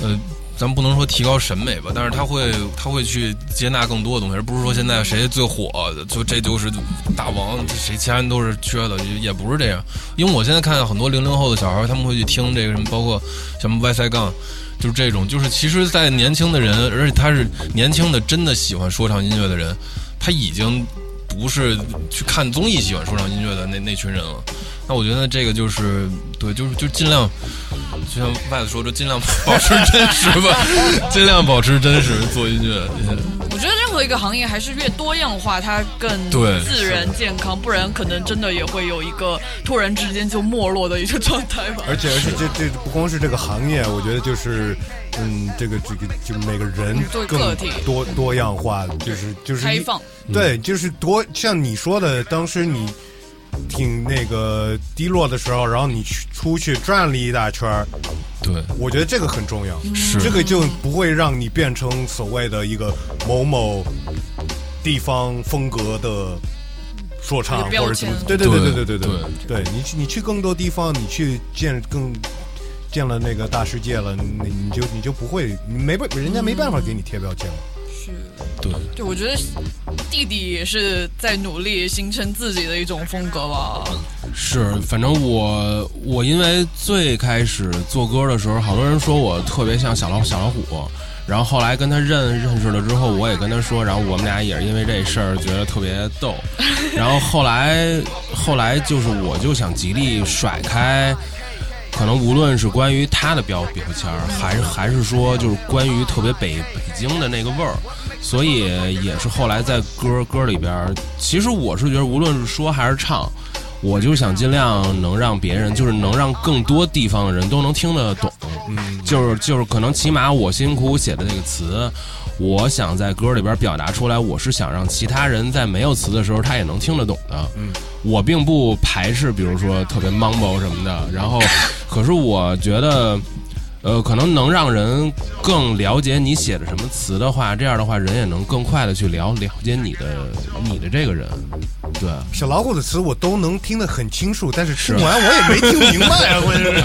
呃。咱不能说提高审美吧，但是他会他会去接纳更多的东西，而不是说现在谁最火，就这就是大王，谁其他人都是缺的，也不是这样。因为我现在看到很多零零后的小孩，他们会去听这个什么，包括什么 Y 塞杠，就是这种，就是其实，在年轻的人，而且他是年轻的真的喜欢说唱音乐的人，他已经不是去看综艺喜欢说唱音乐的那那群人了。那我觉得这个就是对，就是就尽量，就像外子说的，尽量保持真实吧，尽量保持真实做音乐。
我觉得任何一个行业还是越多样化，它更
对
自然健康，不然可能真的也会有一个突然之间就没落的一个状态吧。
而且而且这这不光是这个行业，我觉得就是嗯，这个这个就每个人
对
更
个体。
多多样化，就是就是
开放，
对，就是多像你说的，当时你挺那个低落的时候，然后你去出去转了一大圈儿，
对，
我觉得这个很重要，
是。
这个就不会让你变成所谓的一个某某地方风格的说唱或者怎么，对对对
对
对对对
对。
对，你去你去更多地方，你去见更见了那个大世界了，你你就你就不会，你没办人家没办法给你贴标签了。
是，
对，
对，我觉得弟弟也是在努力形成自己的一种风格吧。
是，反正我我因为最开始做歌的时候，好多人说我特别像小老小老虎，然后后来跟他认认识了之后，我也跟他说，然后我们俩也是因为这事儿觉得特别逗，然后后来后来就是我就想极力甩开。可能无论是关于他的标标签儿，还是还是说就是关于特别北北京的那个味儿，所以也是后来在歌歌里边，其实我是觉得无论是说还是唱，我就想尽量能让别人，就是能让更多地方的人都能听得懂，嗯，就是就是可能起码我辛苦写的那个词，我想在歌里边表达出来，我是想让其他人在没有词的时候他也能听得懂的，嗯，我并不排斥，比如说特别 mumble 什么的，然后，可是我觉得。呃，可能能让人更了解你写的什么词的话，这样的话，人也能更快的去了了解你的你的这个人。对，
小老虎的词我都能听得很清楚，但是听完我也没听明白啊，关键是。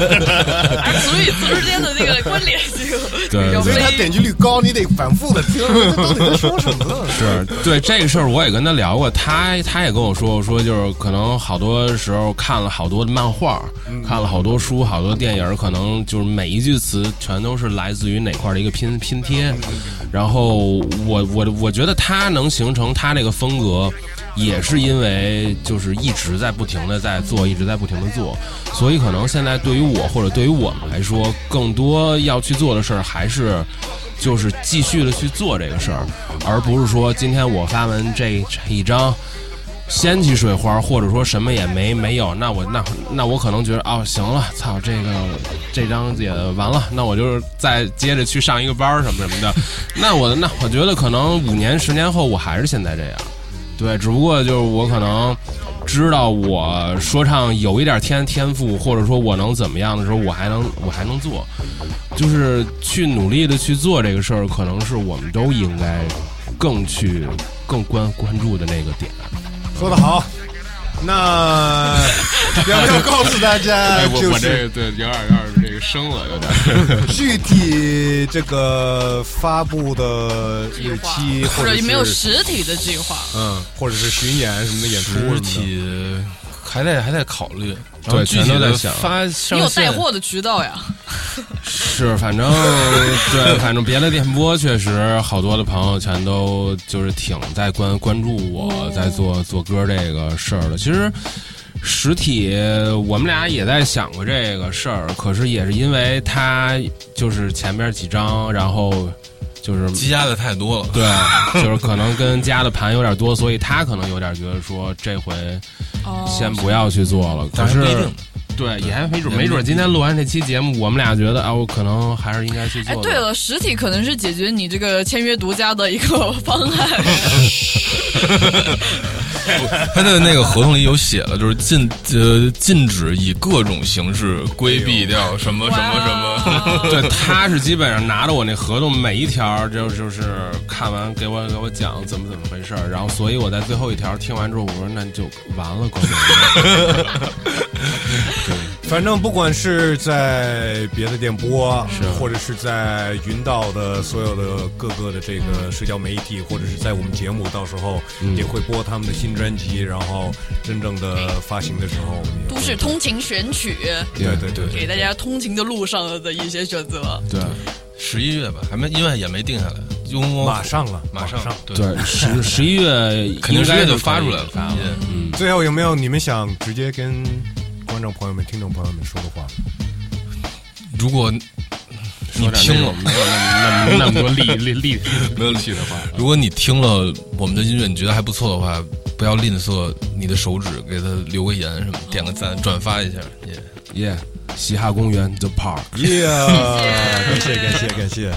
而词与词之间的那个关联性，
对
所以它点击率高，你得反复的听，这到底在说什么呢？
是对这个事儿，我也跟他聊过，他他也跟我说，我说就是可能好多时候看了好多的漫画，看了好多书，好多电影，可能就是每一句词全都是来自于哪块的一个拼拼贴。然后我我我觉得他能形成他这个风格，也是因为就是一直在不停的在做，一直在不停的做，所以可能现在对于我或者对于我们来说，更多要去做的事儿还是。就是继续的去做这个事儿，而不是说今天我发文这这一张掀起水花，或者说什么也没没有，那我那那我可能觉得哦，行了，操，这个这张也完了，那我就是再接着去上一个班儿什么什么的，那我那我觉得可能五年十年后我还是现在这样，对，只不过就是我可能。知道我说唱有一点天天赋，或者说我能怎么样的时候，我还能我还能做，就是去努力的去做这个事儿，可能是我们都应该更去更关关注的那个点。
说的好，那 要不要告诉大家
哎，我
就
我这
是
对有点有点这个生了，有点。
具体这个发布的日期，或者
有没有实体的计划。
嗯，或者是巡演什么的演出什么
实
的
体还得还得考虑，然后
对
具体的
全都在想
你有带。货的渠道呀？
是，反正对，反正别的电波确实好多的朋友全都就是挺在关关注我在做做歌这个事儿的。其实实体我们俩也在想过这个事儿，可是也是因为他就是前面几张，然后就是
积压的太多了，
对，就是可能跟加的盘有点多，所以他可能有点觉得说这回
哦，
先不要去做了。可
但是。
对，也还没准，没准今天录完这期节目，我们俩觉得啊，我可能还是应该去做
哎，对了，实体可能是解决你这个签约独家的一个 方案。
他的那个合同里有写了，就是禁呃禁止以各种形式规避掉什么什么什么。
对，他是基本上拿着我那合同每一条，就就是看完给我给我讲怎么怎么回事儿，然后所以我在最后一条听完之后，我说那就完了，关门。
反正不管是在别的电波，
是。
或者是在云道的所有的各个的这个社交媒体，或者是在我们节目，到时候也会播他们的新专辑，然后真正的发行的时候，
都市通勤选曲，
对对对
给大家通勤的路上的一些选择。
对。
十一月吧，还没，因为也没定下来，就
马上了，
马上
上。
对。
对，十十一月
肯定十月就发出来了，
发了。嗯，
最后有没有你们想直接跟观众朋友们、听众朋友们说的话？
如果你听了
没有那么那么那么多利利利
没有
气的话，
如果你听了我们的音乐，你觉得还不错的话，不要吝啬你的手指，给他留个言什么，点个赞，转发一下。耶
耶，嘻哈公园 The Park。
耶、感谢感谢感谢。